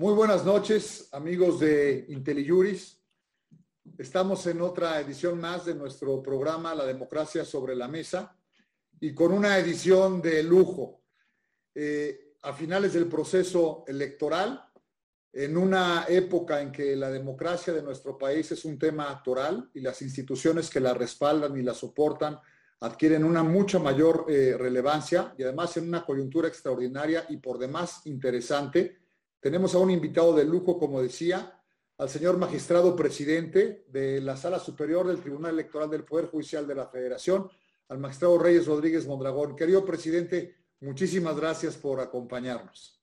Muy buenas noches, amigos de IntelliJuris. Estamos en otra edición más de nuestro programa La Democracia sobre la Mesa y con una edición de lujo. Eh, a finales del proceso electoral, en una época en que la democracia de nuestro país es un tema actoral y las instituciones que la respaldan y la soportan adquieren una mucha mayor eh, relevancia y además en una coyuntura extraordinaria y por demás interesante. Tenemos a un invitado de lujo, como decía, al señor magistrado presidente de la Sala Superior del Tribunal Electoral del Poder Judicial de la Federación, al magistrado Reyes Rodríguez Mondragón. Querido presidente, muchísimas gracias por acompañarnos.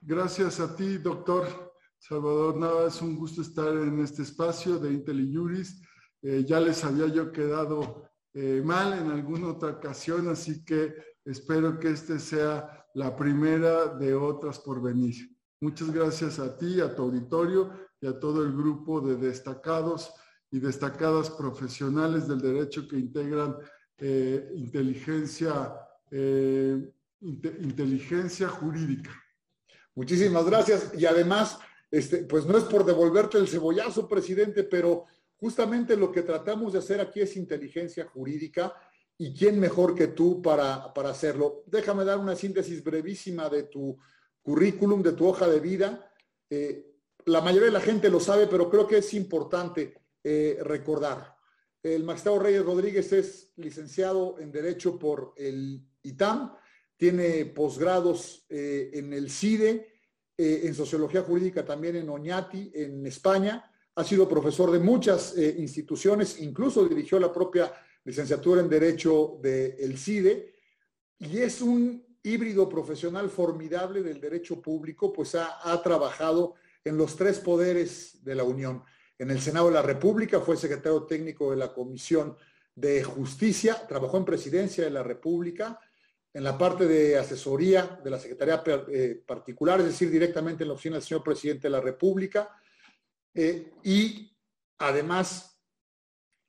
Gracias a ti, doctor Salvador Nava. Es un gusto estar en este espacio de IntelliJuris. Eh, ya les había yo quedado eh, mal en alguna otra ocasión, así que espero que este sea la primera de otras por venir. Muchas gracias a ti, a tu auditorio y a todo el grupo de destacados y destacadas profesionales del derecho que integran eh, inteligencia, inteligencia jurídica. Muchísimas gracias. Y además, este, pues no es por devolverte el cebollazo, presidente, pero justamente lo que tratamos de hacer aquí es inteligencia jurídica y quién mejor que tú para, para hacerlo. Déjame dar una síntesis brevísima de tu currículum, de tu hoja de vida. Eh, la mayoría de la gente lo sabe, pero creo que es importante eh, recordar. El magistrado Reyes Rodríguez es licenciado en Derecho por el ITAM, tiene posgrados eh, en el CIDE, eh, en Sociología Jurídica también en Oñati, en España. Ha sido profesor de muchas instituciones, incluso dirigió la propia licenciatura en Derecho del CIDE, y es un híbrido profesional formidable del derecho público, pues ha, trabajado en los tres poderes de la Unión. En el Senado de la República fue secretario técnico de la Comisión de Justicia, trabajó en Presidencia de la República, en la parte de asesoría de la Secretaría eh, Particular, es decir, directamente en la oficina del señor presidente de la República, eh, y además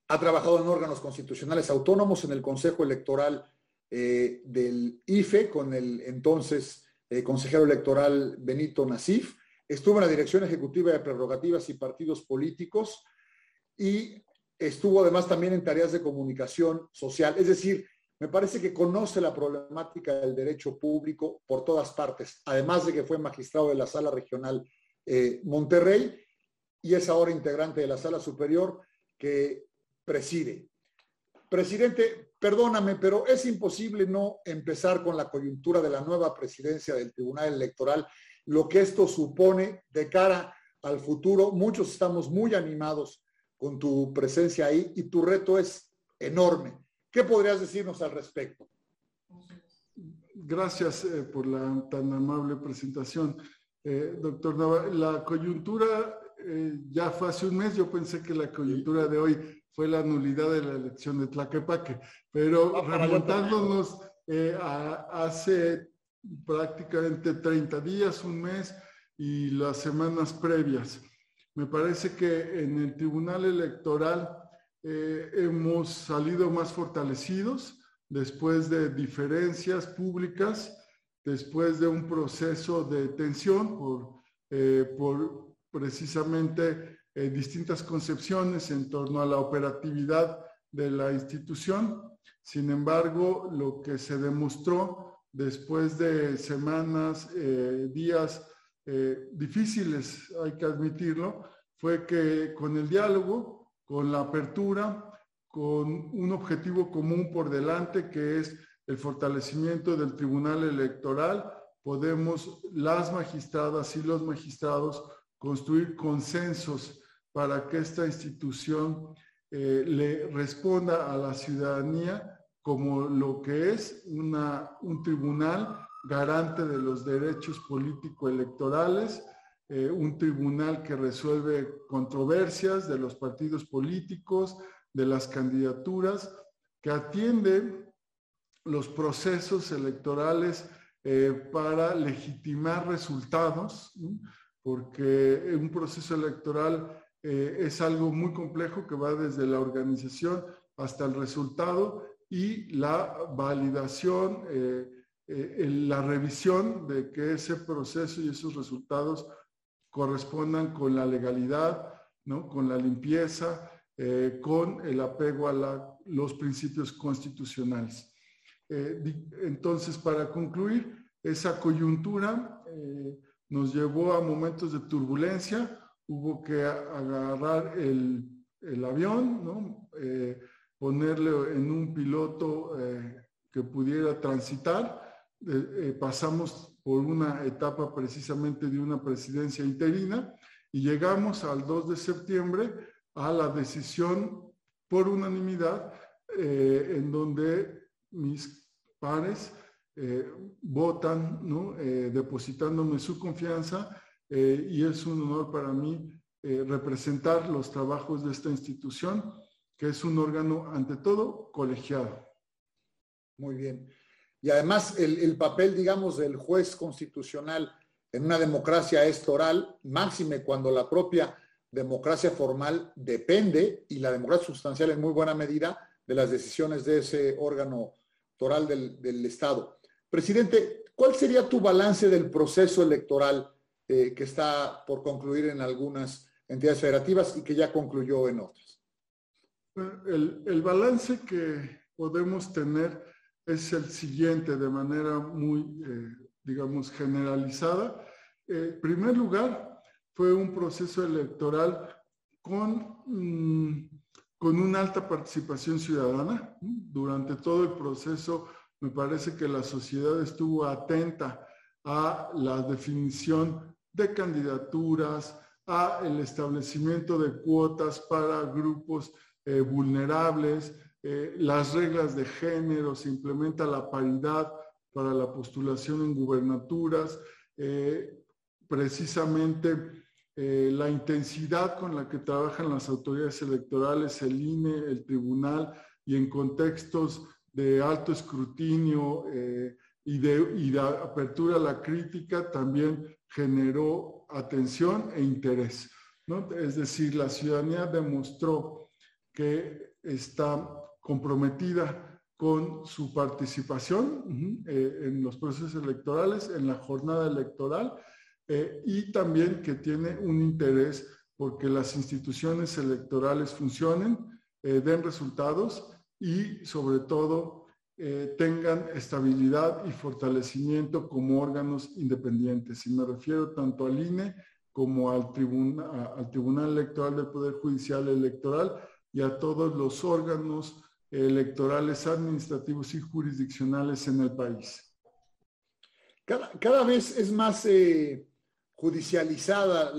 ha trabajado en órganos constitucionales autónomos en el Consejo Electoral eh, del IFE con el entonces consejero electoral Benito Nasif, estuvo en la Dirección Ejecutiva de Prerrogativas y Partidos Políticos y estuvo además también en tareas de comunicación social, es decir, me parece que conoce la problemática del derecho público por todas partes, además de que fue magistrado de la Sala Regional eh, Monterrey y es ahora integrante de la Sala Superior que preside. Presidente, perdóname, pero es imposible no empezar con la coyuntura de la nueva presidencia del Tribunal Electoral, lo que esto supone de cara al futuro. Muchos estamos muy animados con tu presencia ahí y tu reto es enorme ¿Qué podrías decirnos al respecto? Gracias eh, por la tan amable presentación. Eh, doctor Nava, la coyuntura eh, ya fue hace un mes, yo pensé que la coyuntura de hoy fue la nulidad de la elección de Tlaquepaque, pero ah, remontándonos a, hace prácticamente 30 días, un mes y las semanas previas, me parece que en el Tribunal Electoral eh, hemos salido más fortalecidos después de diferencias públicas, después de un proceso de tensión por, eh, por precisamente eh, distintas concepciones en torno a la operatividad de la institución. Sin embargo, lo que se demostró después de semanas, días difíciles, hay que admitirlo, fue que con el diálogo con la apertura, con un objetivo común por delante que es el fortalecimiento del Tribunal Electoral, podemos las magistradas y los magistrados construir consensos para que esta institución eh, le responda a la ciudadanía como lo que es una, un tribunal garante de los derechos político-electorales, eh, un tribunal que resuelve controversias de los partidos políticos, de las candidaturas, que atiende los procesos electorales eh, para legitimar resultados, porque un proceso electoral eh, es algo muy complejo que va desde la organización hasta el resultado y la validación, la revisión de que ese proceso y esos resultados correspondan con la legalidad, ¿no? con la limpieza, eh, con el apego a los principios constitucionales. Eh, entonces, para concluir, esa coyuntura eh, nos llevó a momentos de turbulencia, hubo que agarrar el, avión, ¿no? ponerle en un piloto que pudiera transitar. pasamos por una etapa precisamente de una presidencia interina y llegamos al 2 de septiembre a la decisión por unanimidad eh, en donde mis pares eh, votan. Eh, depositándome su confianza y es un honor para mí representar los trabajos de esta institución, que es un órgano ante todo colegiado. Muy bien. Y además el, el papel, digamos, del juez constitucional en una democracia es oral, máxime cuando la propia democracia formal depende, y la democracia sustancial en muy buena medida, de las decisiones de ese órgano toral del, Estado. Presidente, ¿cuál sería tu balance del proceso electoral eh, que está por concluir en algunas entidades federativas y que ya concluyó en otras? El, balance que podemos tener es el siguiente de manera muy, eh, digamos, generalizada. Eh, en primer lugar, fue un proceso electoral con, mm, con una alta participación ciudadana. Durante todo el proceso me parece que la sociedad estuvo atenta a la definición de candidaturas, a el establecimiento de cuotas para grupos eh, vulnerables, eh, las reglas de género, se implementa la paridad para la postulación en gubernaturas, eh, precisamente la intensidad con la que trabajan las autoridades electorales, el INE, el tribunal, y en contextos de alto escrutinio y, de, apertura a la crítica, también generó atención e interés. Es decir, la ciudadanía demostró que está comprometida con su participación eh, en los procesos electorales, en la jornada electoral, eh, y también que tiene un interés porque las instituciones electorales funcionen, eh, den resultados y sobre todo eh, tengan estabilidad y fortalecimiento como órganos independientes. Y me refiero tanto al INE como al, al Tribunal Electoral del Poder Judicial Electoral y a todos los órganos electorales administrativos y jurisdiccionales en el país. Cada, cada vez es más judicializada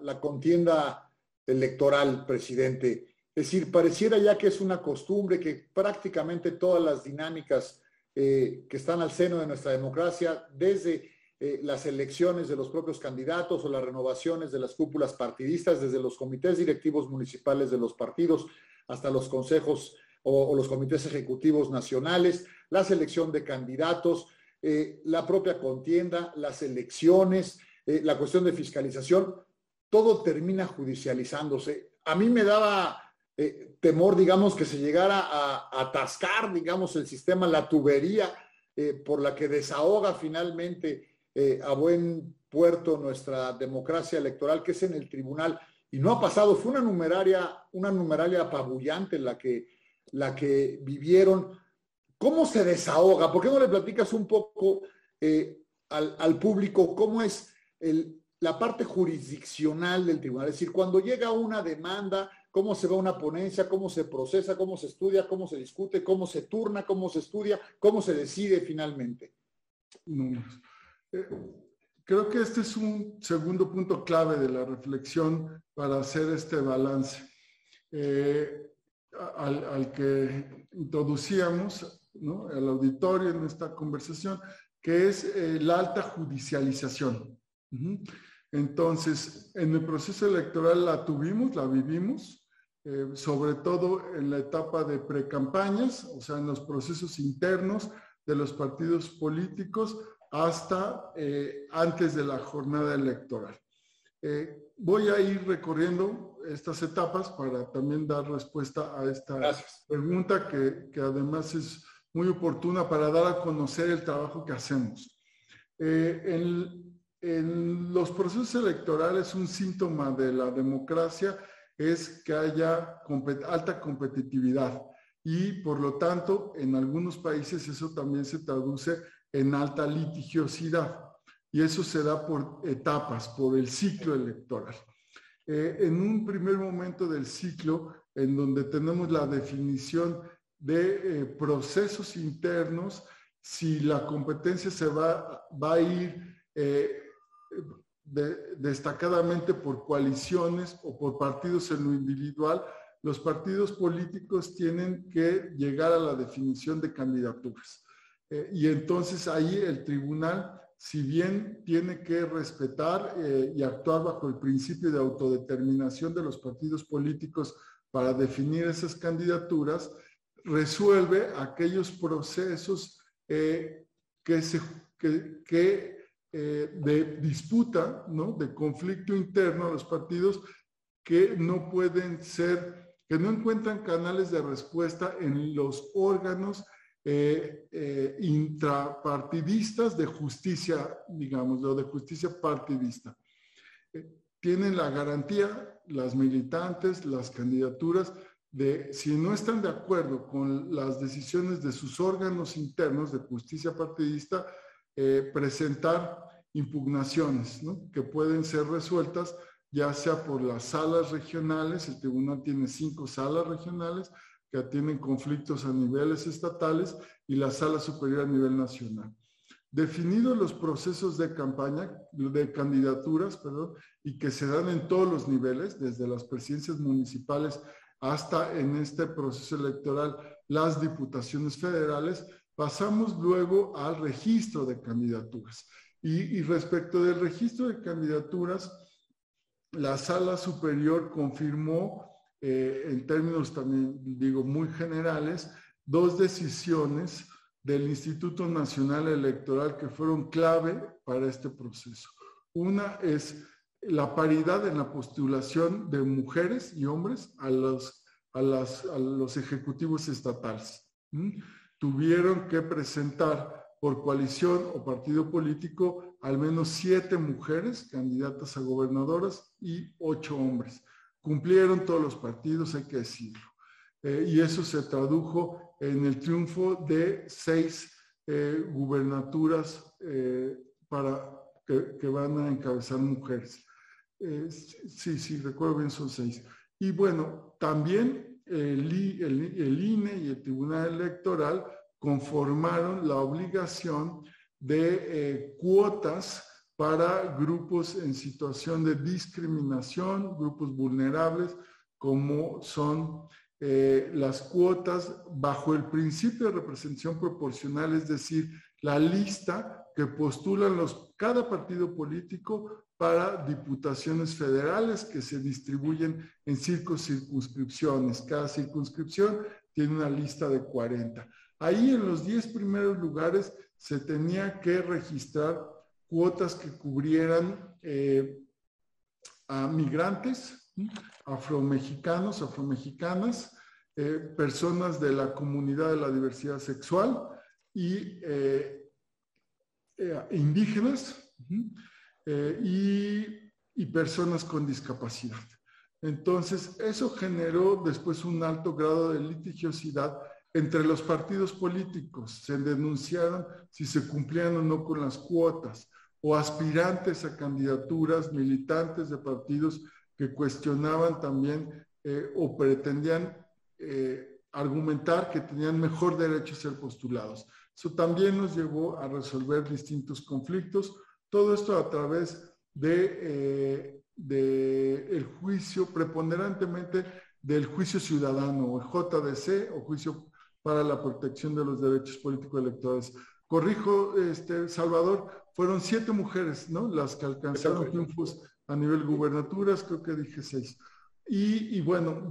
la, contienda electoral, presidente. Es decir, pareciera ya que es una costumbre que prácticamente todas las dinámicas eh, que están al seno de nuestra democracia, desde eh, las elecciones de los propios candidatos o las renovaciones de las cúpulas partidistas, desde los comités directivos municipales de los partidos hasta los consejos o, los comités ejecutivos nacionales, la selección de candidatos, eh, la propia contienda, las elecciones, la cuestión de fiscalización, todo termina judicializándose. A mí me daba eh, temor, digamos, que se llegara a, atascar, digamos, el sistema, la tubería eh, por la que desahoga finalmente a buen puerto nuestra democracia electoral, que es en el tribunal. Y no ha pasado, fue una numeraria, una numeraria apabullante la que, la que vivieron. ¿Cómo se desahoga? ¿Por qué no le platicas un poco al, al, público cómo es la parte jurisdiccional del tribunal, es decir, cuando llega una demanda, cómo se va una ponencia, cómo se procesa, cómo se estudia, cómo se discute, cómo se turna, cómo se estudia, cómo se decide finalmente. Eh, creo que este es un segundo punto clave de la reflexión para hacer este balance. Eh, al, que introducíamos ¿no? al auditorio en esta conversación, que es eh, la alta judicialización. Entonces, en el proceso electoral la tuvimos, la vivimos, eh, sobre todo en la etapa de precampañas, o sea, en los procesos internos de los partidos políticos hasta eh, antes de la jornada electoral. Eh, voy a ir recorriendo estas etapas para también dar respuesta a esta pregunta que, que, además es muy oportuna para dar a conocer el trabajo que hacemos. en en los procesos electorales un síntoma de la democracia es que haya alta competitividad y por lo tanto en algunos países eso también se traduce en alta litigiosidad y eso se da por etapas, por el ciclo electoral. Eh, en un primer momento del ciclo, en donde tenemos la definición de eh, procesos internos, si la competencia se va, va a ir eh, destacadamente por coaliciones o por partidos en lo individual, los partidos políticos tienen que llegar a la definición de candidaturas. Eh, y entonces ahí el tribunal, si bien tiene que respetar eh, y actuar bajo el principio de autodeterminación de los partidos políticos para definir esas candidaturas, resuelve aquellos procesos eh, que, se, que, de disputa, ¿no? de conflicto interno a los partidos que no pueden ser, que no encuentran canales de respuesta en los órganos eh, eh, intrapartidistas de justicia, digamos, o de justicia partidista. Eh, tienen la garantía, las militantes, las candidaturas, de si no están de acuerdo con las decisiones de sus órganos internos de justicia partidista, presentar impugnaciones que pueden ser resueltas ya sea por las salas regionales, el tribunal tiene cinco salas regionales, que atienden conflictos a niveles estatales y la sala superior a nivel nacional. Definidos los procesos de campaña, de candidaturas, perdón, y que se dan en todos los niveles, desde las presidencias municipales hasta en este proceso electoral las diputaciones federales, pasamos luego al registro de candidaturas. Y, respecto del registro de candidaturas, la sala superior confirmó eh, en términos también, digo, muy generales, dos decisiones del Instituto Nacional Electoral que fueron clave para este proceso. Una es la paridad en la postulación de mujeres y hombres a los, a los ejecutivos estatales. Tuvieron que presentar por coalición o partido político al menos siete mujeres candidatas a gobernadoras y ocho hombres. Cumplieron todos los partidos, hay que decirlo. Eh, y eso se tradujo en el triunfo de seis eh, gubernaturas eh, para que, van a encabezar mujeres. sí, sí, recuerdo bien, son seis. Y bueno, también el, INE y el Tribunal Electoral conformaron la obligación de cuotas para grupos en situación de discriminación, grupos vulnerables, como son eh, las cuotas bajo el principio de representación proporcional, es decir, la lista que postulan los, cada partido político para diputaciones federales que se distribuyen en cinco circunscripciones. Cada circunscripción tiene una lista de 40. Ahí en los 10 primeros lugares se tenía que registrar cuotas que cubrieran eh, a migrantes, afromexicanos, afromexicanas, eh, personas de la comunidad de la diversidad sexual y eh, indígenas y, y personas con discapacidad. Entonces, eso generó después un alto grado de litigiosidad entre los partidos políticos. Se denunciaron si se cumplían o no con las cuotas o aspirantes a candidaturas, militantes de partidos que cuestionaban también eh, o pretendían eh, argumentar que tenían mejor derecho a ser postulados. Eso también nos llevó a resolver distintos conflictos, todo esto a través de, eh, de el juicio, preponderantemente del juicio ciudadano, o JDC, o juicio para la protección de los derechos políticos electorales. Corrijo, este, Salvador, fueron siete mujeres, ¿no? Las que alcanzaron triunfos a nivel gubernaturas, creo que dije seis. Y, bueno,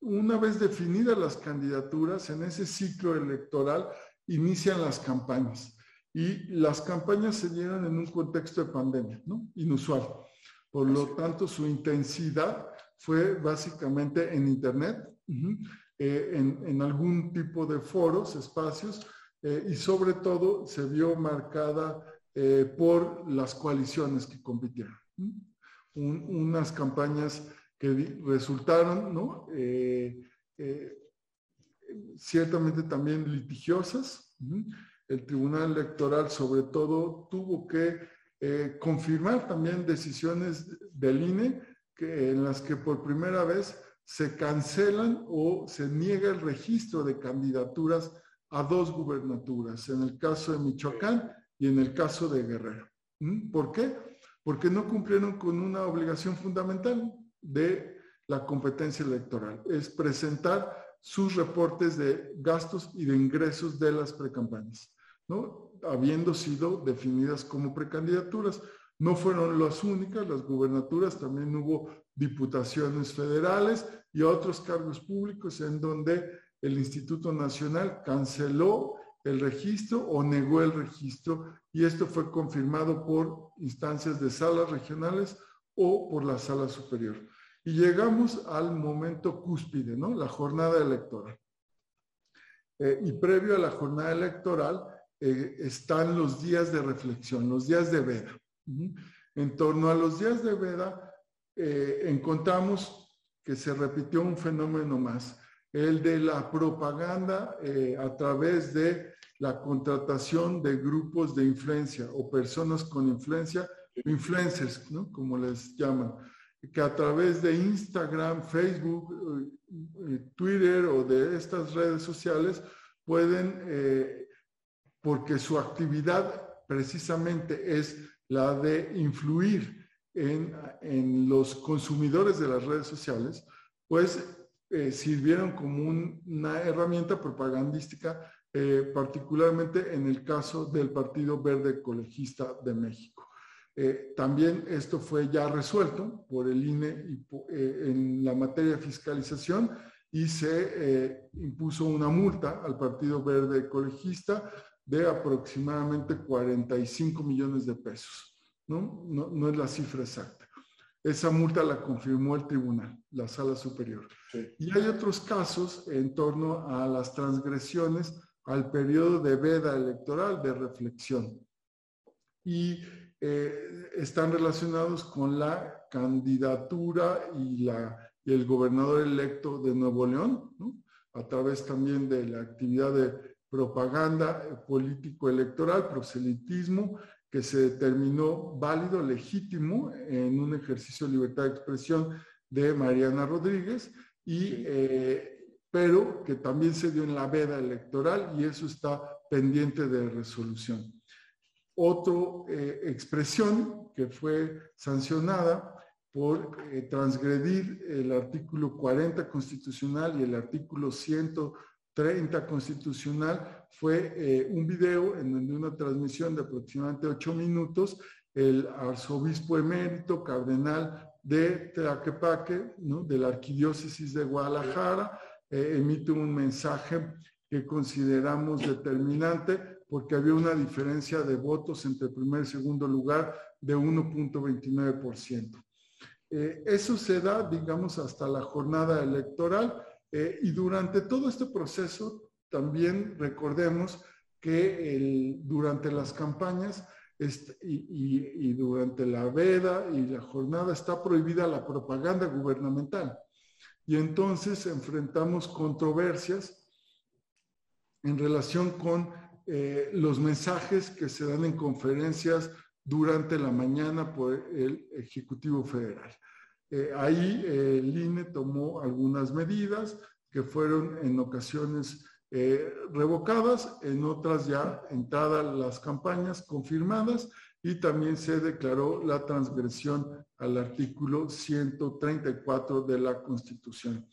una vez definidas las candidaturas, en ese ciclo electoral inician las campañas. Y las campañas se dieron en un contexto de pandemia, ¿no? Inusual. Por lo tanto, su intensidad fue básicamente en Internet, eh, en, algún tipo de foros, espacios, eh, y sobre todo se vio marcada eh, por las coaliciones que compitieron. unas campañas que resultaron, ¿no? Ciertamente también litigiosas. El Tribunal Electoral, sobre todo, tuvo que confirmar también decisiones del INE en las que por primera vez se cancelan o se niega el registro de candidaturas a dos gubernaturas, en el caso de Michoacán y en el caso de Guerrero. ¿Mm? ¿Por qué? Porque no cumplieron con una obligación fundamental de la competencia electoral, es presentar sus reportes de gastos y de ingresos de las precampañas, habiendo sido definidas como precandidaturas. No fueron las únicas, las gubernaturas, también hubo diputaciones federales y otros cargos públicos en donde el Instituto Nacional canceló el registro o negó el registro y esto fue confirmado por instancias de salas regionales o por la sala superior. Y llegamos al momento cúspide, ¿no? La jornada electoral. Eh, y previo a la jornada electoral eh, están los días de reflexión, los días de veda. En torno a los días de veda eh, encontramos que se repitió un fenómeno más el de la propaganda eh, a través de la contratación de grupos de influencia o personas con influencia, influencers, ¿no? Como les llaman, que a través de Instagram, Facebook, Twitter o de estas redes sociales pueden, porque su actividad precisamente es la de influir en, en los consumidores de las redes sociales, pues eh, sirvieron como una herramienta propagandística, eh, particularmente en el caso del Partido Verde Ecologista de México. Eh, también esto fue ya resuelto por el INE en la materia de fiscalización y se impuso una multa al Partido Verde Ecologista de aproximadamente 45 millones de pesos. ¿no? No, no es la cifra exacta. Esa multa la confirmó el tribunal, la sala superior. Y hay otros casos en torno a las transgresiones al periodo de veda electoral, de reflexión. Y eh, están relacionados con la candidatura y, la, y el gobernador electo de Nuevo León, a través también de la actividad de propaganda político-electoral, proselitismo que se determinó válido, legítimo, en un ejercicio de libertad de expresión de Mariana Rodríguez, y, eh, pero que también se dio en la veda electoral y eso está pendiente de resolución. Otra eh, expresión que fue sancionada por eh, transgredir el artículo 40 constitucional y el artículo 100 30 constitucional fue eh, un video en donde una transmisión de aproximadamente ocho minutos, el arzobispo emérito, cardenal de Tlaquepaque, ¿no? de la arquidiócesis de Guadalajara, eh, emite un mensaje que consideramos determinante porque había una diferencia de votos entre primer y segundo lugar de 1.29%. Eh, eso se da, digamos, hasta la jornada electoral eh, y durante todo este proceso, también recordemos que durante las campañas y, durante la veda y la jornada está prohibida la propaganda gubernamental. Y entonces enfrentamos controversias en relación con eh, los mensajes que se dan en conferencias durante la mañana por el Ejecutivo Federal. Eh, ahí eh, el INE tomó algunas medidas que fueron en ocasiones eh, revocadas, en otras ya entradas las campañas confirmadas y también se declaró la transgresión al artículo 134 de la Constitución.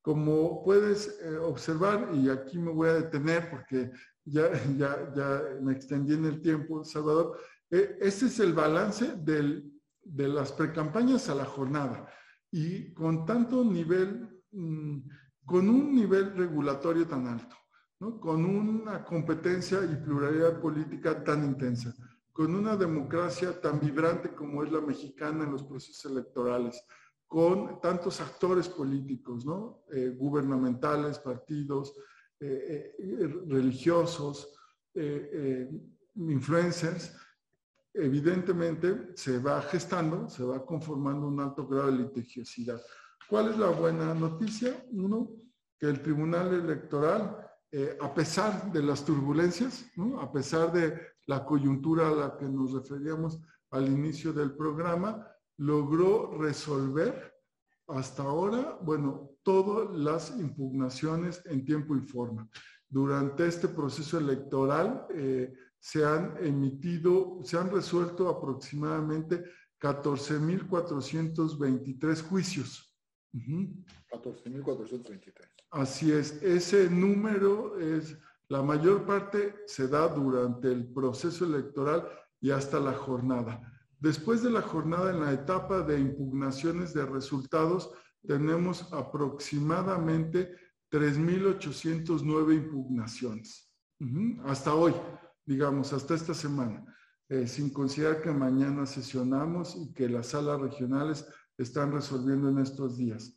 Como puedes observar, y aquí me voy a detener porque ya, ya, ya me extendí en el tiempo, Salvador, este es el balance del de las precampañas a la jornada y con tanto nivel, mm, con un nivel regulatorio tan alto, con una competencia y pluralidad política tan intensa, con una democracia tan vibrante como es la mexicana en los procesos electorales, con tantos actores políticos, ¿no? Eh, gubernamentales, partidos, eh, eh, religiosos, influencers, evidentemente se va gestando, se va conformando un alto grado de litigiosidad. ¿Cuál es la buena noticia? Uno, que el Tribunal Electoral, eh, a pesar de las turbulencias, a pesar de la coyuntura a la que nos referíamos al inicio del programa, logró resolver hasta ahora, bueno, todas las impugnaciones en tiempo y forma. Durante este proceso electoral eh, se han emitido, se han resuelto aproximadamente 14.423 juicios. 14.423. Así es, ese número es, la mayor parte se da durante el proceso electoral y hasta la jornada. Después de la jornada, en la etapa de impugnaciones de resultados, tenemos aproximadamente 3.809 impugnaciones. Hasta hoy, digamos, hasta esta semana, eh, sin considerar que mañana sesionamos y que las salas regionales están resolviendo en estos días.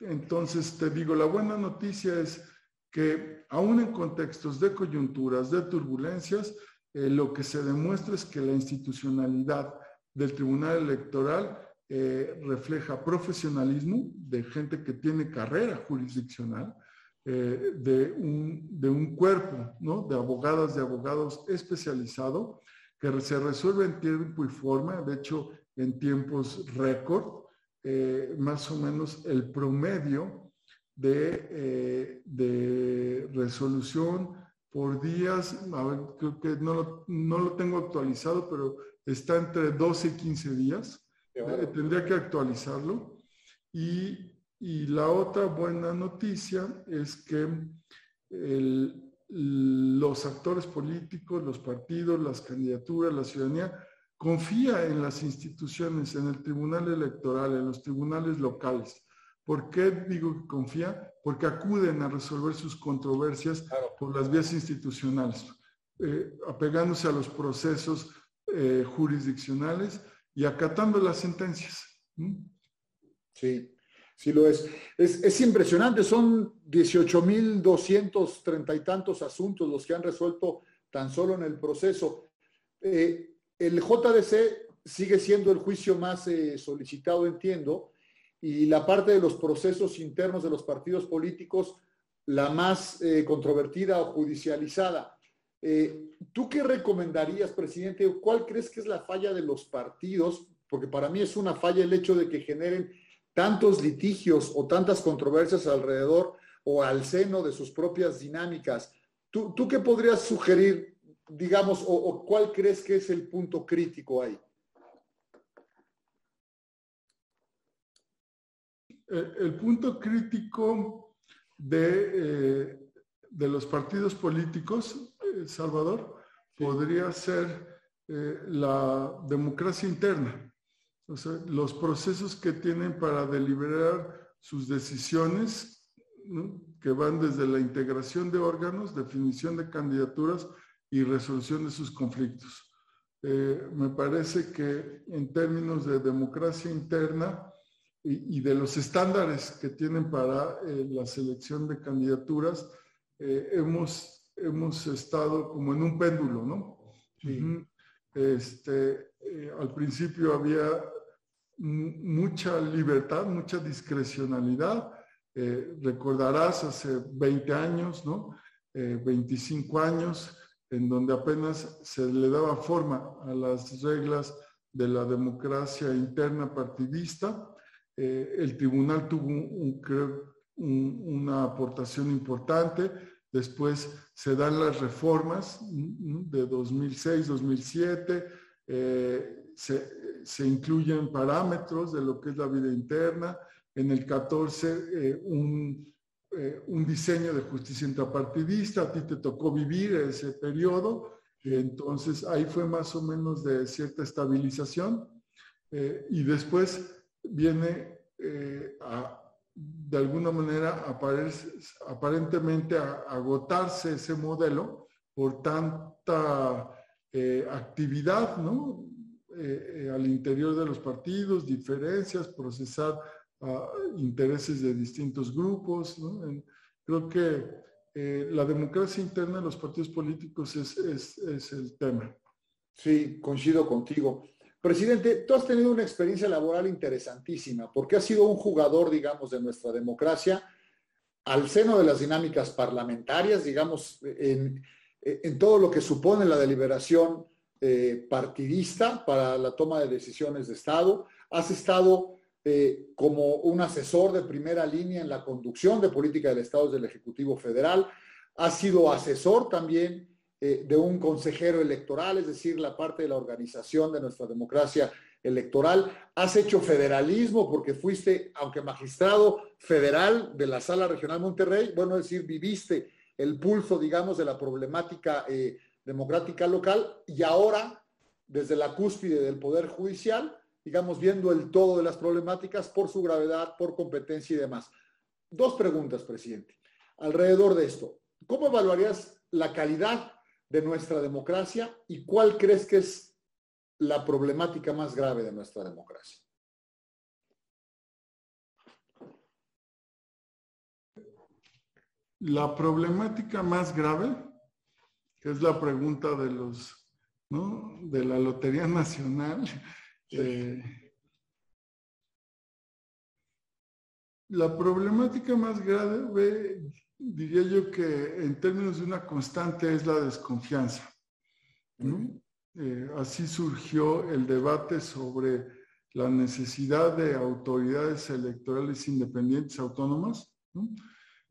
Entonces, te digo, la buena noticia es que aún en contextos de coyunturas, de turbulencias, eh, lo que se demuestra es que la institucionalidad del Tribunal Electoral eh, refleja profesionalismo de gente que tiene carrera jurisdiccional, eh, de, un, de, un, cuerpo ¿no? de abogadas, de abogados especializado, que se resuelve en tiempo y forma, de hecho, en tiempos récord, eh, más o menos el promedio de, eh, de resolución por días, creo que no lo, no lo, tengo actualizado, pero está entre 12 y 15 días. Eh, tendría que actualizarlo. Y, y, la otra buena noticia es que el, los actores políticos, los partidos, las candidaturas, la ciudadanía, confía en las instituciones, en el tribunal electoral, en los tribunales locales. ¿Por qué digo que confía? Porque acuden a resolver sus controversias por las vías institucionales, eh, apegándose a los procesos eh, jurisdiccionales y acatando las sentencias. Sí, sí lo es. Es, es impresionante, son 18.230 y tantos asuntos los que han resuelto tan solo en el proceso. Eh, el JDC sigue siendo el juicio más eh, solicitado, entiendo, y la parte de los procesos internos de los partidos políticos la más eh, controvertida o judicializada. ¿Tú qué recomendarías, presidente? ¿Cuál crees que es la falla de los partidos? Porque para mí es una falla el hecho de que generen tantos litigios o tantas controversias alrededor o al seno de sus propias dinámicas. ¿Tú, tú qué podrías sugerir digamos, o, cuál crees que es el punto crítico ahí? El, punto crítico de, eh, de, los partidos políticos, eh, Salvador, podría ser eh, la democracia interna. Sea, los procesos que tienen para deliberar sus decisiones, que van desde la integración de órganos, definición de candidaturas, y resolución de sus conflictos. Eh, me parece que en términos de democracia interna y, de los estándares que tienen para eh, la selección de candidaturas, eh, hemos, hemos estado como en un péndulo, ¿no? este, al principio había mucha libertad, mucha discrecionalidad. recordarás hace 20 años, ¿no? 25 años, en donde apenas se le daba forma a las reglas de la democracia interna partidista. Eh, el tribunal tuvo una aportación importante. Después se dan las reformas de 2006, 2007. Eh, se, incluyen parámetros de lo que es la vida interna. En el 14, eh, un eh, un diseño de justicia intrapartidista, a ti te tocó vivir ese periodo, entonces ahí fue más o menos de cierta estabilización. Y después viene a, de alguna manera aparentemente a, agotarse ese modelo por tanta actividad ¿no? al interior de los partidos, diferencias, procesar intereses de distintos grupos. creo que eh, la democracia interna de los partidos políticos es, es, es, el tema. Sí, coincido contigo. Presidente, tú has tenido una experiencia laboral interesantísima porque has sido un jugador, digamos, de nuestra democracia al seno de las dinámicas parlamentarias, digamos, en, todo lo que supone la deliberación eh, partidista para la toma de decisiones de Estado. Has estado eh, como un asesor de primera línea en la conducción de política del Estado del Ejecutivo Federal. Has sido asesor también eh, de un consejero electoral, es decir, la parte de la organización de nuestra democracia electoral. Has hecho federalismo porque fuiste, aunque magistrado federal de la Sala Regional Monterrey, bueno, es decir, viviste el pulso, digamos, de la problemática eh, democrática local y ahora, desde la cúspide del Poder Judicial, digamos, viendo el todo de las problemáticas por su gravedad, por competencia y demás. Dos preguntas, presidente, alrededor de esto. ¿Cómo evaluarías la calidad de nuestra democracia y cuál crees que es la problemática más grave de nuestra democracia? La problemática más grave, que es la pregunta de los, ¿no? De la Lotería Nacional. Eh, la problemática más grave diría yo que en términos de una constante es la desconfianza. Eh, así surgió el debate sobre la necesidad de autoridades electorales independientes autónomas.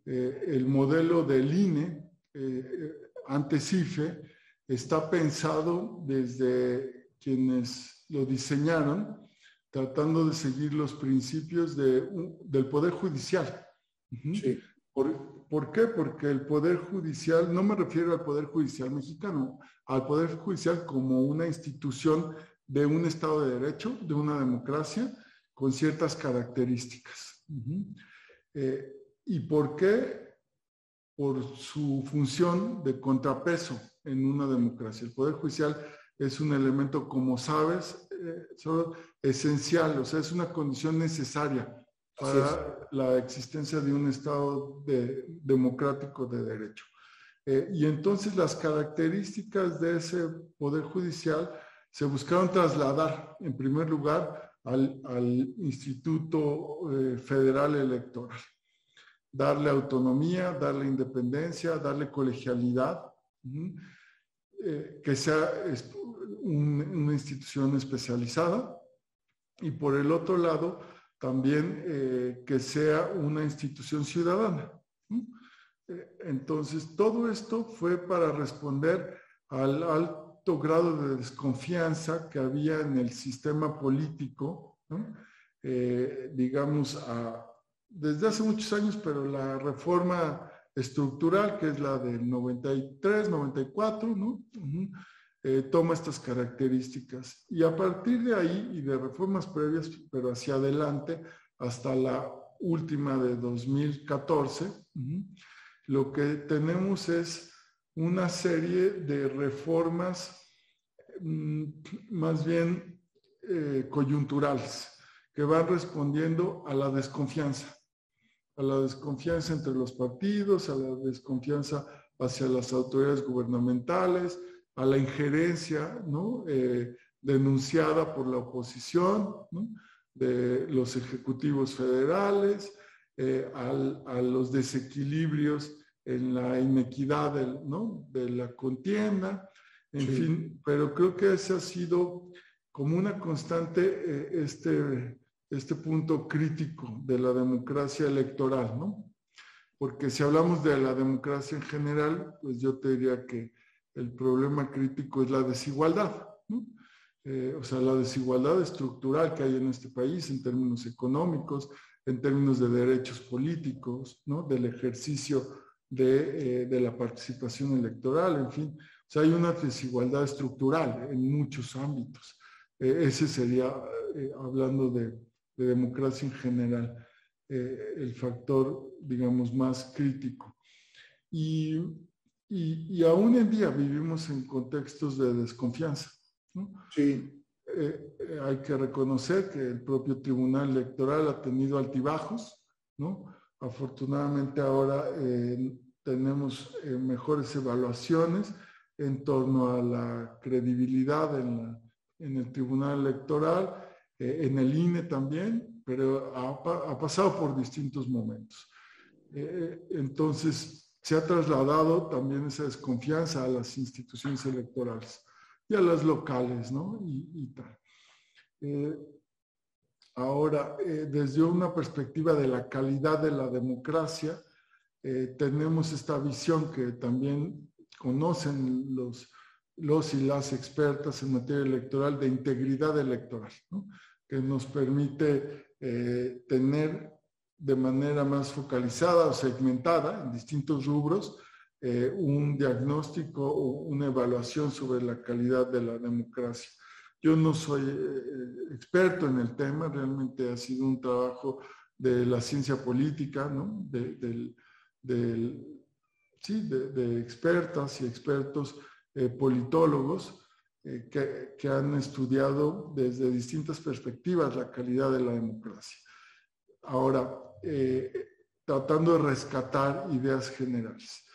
Eh, el modelo del INE eh, ante CIFE está pensado desde quienes lo diseñaron, tratando de seguir los principios del Poder Judicial. Sí. ¿Por, qué? Porque el Poder Judicial, no me refiero al Poder Judicial mexicano, al Poder Judicial como una institución de un Estado de Derecho, de una democracia, con ciertas características. Eh, ¿Y por qué? Por su función de contrapeso en una democracia. El Poder Judicial es un elemento, como sabes, eh, esencial, o sea, es una condición necesaria para la existencia de un Estado democrático de derecho. Eh, y entonces las características de ese Poder Judicial se buscaron trasladar, en primer lugar, al, Instituto eh, Federal Electoral. Darle autonomía, darle independencia, darle colegialidad, eh, que sea una institución especializada. Y por el otro lado, también eh, que sea una institución ciudadana. Eh, entonces, todo esto fue para responder al alto grado de desconfianza que había en el sistema político, digamos, desde hace muchos años, pero la reforma estructural, que es la del 93, 94, ¿no? Eh, toma estas características. Y a partir de ahí y de reformas previas, pero hacia adelante, hasta la última de 2014, lo que tenemos es una serie de reformas mm, más bien eh, coyunturales que van respondiendo a la desconfianza, a la desconfianza entre los partidos, a la desconfianza hacia las autoridades gubernamentales, a la injerencia ¿no? Eh, denunciada por la oposición, de los ejecutivos federales, eh, a los desequilibrios en la inequidad de la contienda, en fin, pero creo que ese ha sido como una constante eh, este, este punto crítico de la democracia electoral, ¿no? Porque si hablamos de la democracia en general, pues yo te diría que el problema crítico es la desigualdad, eh, o sea, la desigualdad estructural que hay en este país en términos económicos, en términos de derechos políticos, ¿no? del ejercicio de, eh, la participación electoral, en fin. O sea, hay una desigualdad estructural en muchos ámbitos. Eh, ese sería, hablando de, de, democracia en general, el factor, digamos, más crítico. Y y, aún en día vivimos en contextos de desconfianza. Sí. Eh, eh, hay que reconocer que el propio Tribunal Electoral ha tenido altibajos, ¿no? Afortunadamente ahora eh, tenemos mejores evaluaciones, en torno a la credibilidad en, el Tribunal Electoral, eh, en el INE también, pero ha, pasado por distintos momentos. Eh, entonces, se ha trasladado también esa desconfianza a las instituciones electorales y a las locales, ¿no? Y, tal. Eh, ahora, desde una perspectiva de la calidad de la democracia, tenemos esta visión que también conocen los, los y las expertas en materia electoral de integridad electoral, que nos permite eh, tener de manera más focalizada o segmentada en distintos rubros eh, un diagnóstico o una evaluación sobre la calidad de la democracia. Yo no soy eh, experto en el tema, realmente ha sido un trabajo de la ciencia política, ¿no? de, expertas y expertos politólogos eh, que, han estudiado desde distintas perspectivas la calidad de la democracia. Ahora, eh, tratando de rescatar ideas generales.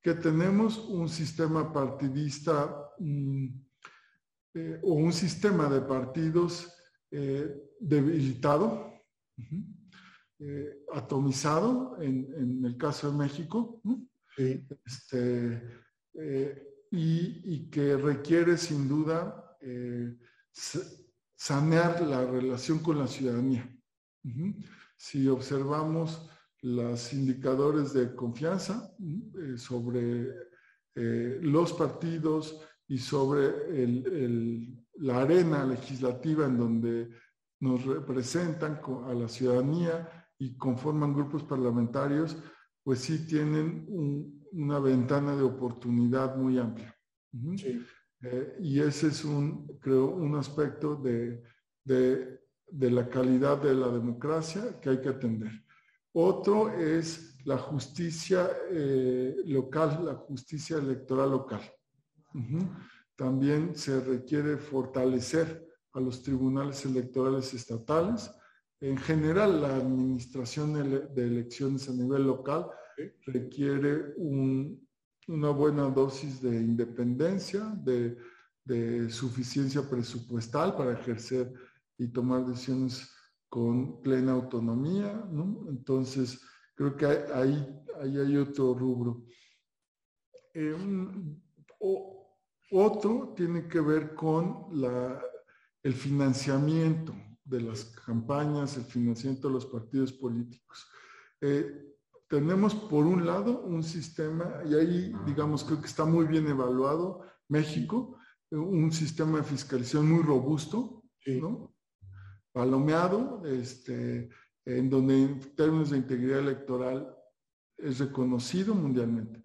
Que tenemos un sistema partidista mm, o un sistema de partidos debilitado, atomizado en, el caso de México, este, eh, y, que requiere sin duda eh, sanear la relación con la ciudadanía. Si observamos los indicadores de confianza eh, sobre los partidos y sobre la arena legislativa en donde nos representan a la ciudadanía y conforman grupos parlamentarios, pues sí tienen una ventana de oportunidad muy amplia. Eh, y ese es un, creo, un aspecto de, la calidad de la democracia que hay que atender. Otro es la justicia eh, local, la justicia electoral local. También se requiere fortalecer a los tribunales electorales estatales en general, la administración de elecciones a nivel local requiere una buena dosis de independencia, de, suficiencia presupuestal para ejercer y tomar decisiones con plena autonomía. Entonces, creo que ahí, hay otro rubro. Eh, otro tiene que ver con el financiamiento de las campañas, el financiamiento de los partidos políticos. Eh, tenemos por un lado un sistema, y ahí digamos creo que está muy bien evaluado, México, eh, un sistema de fiscalización muy robusto, ¿no? palomeado, este, en donde en términos de integridad electoral es reconocido mundialmente.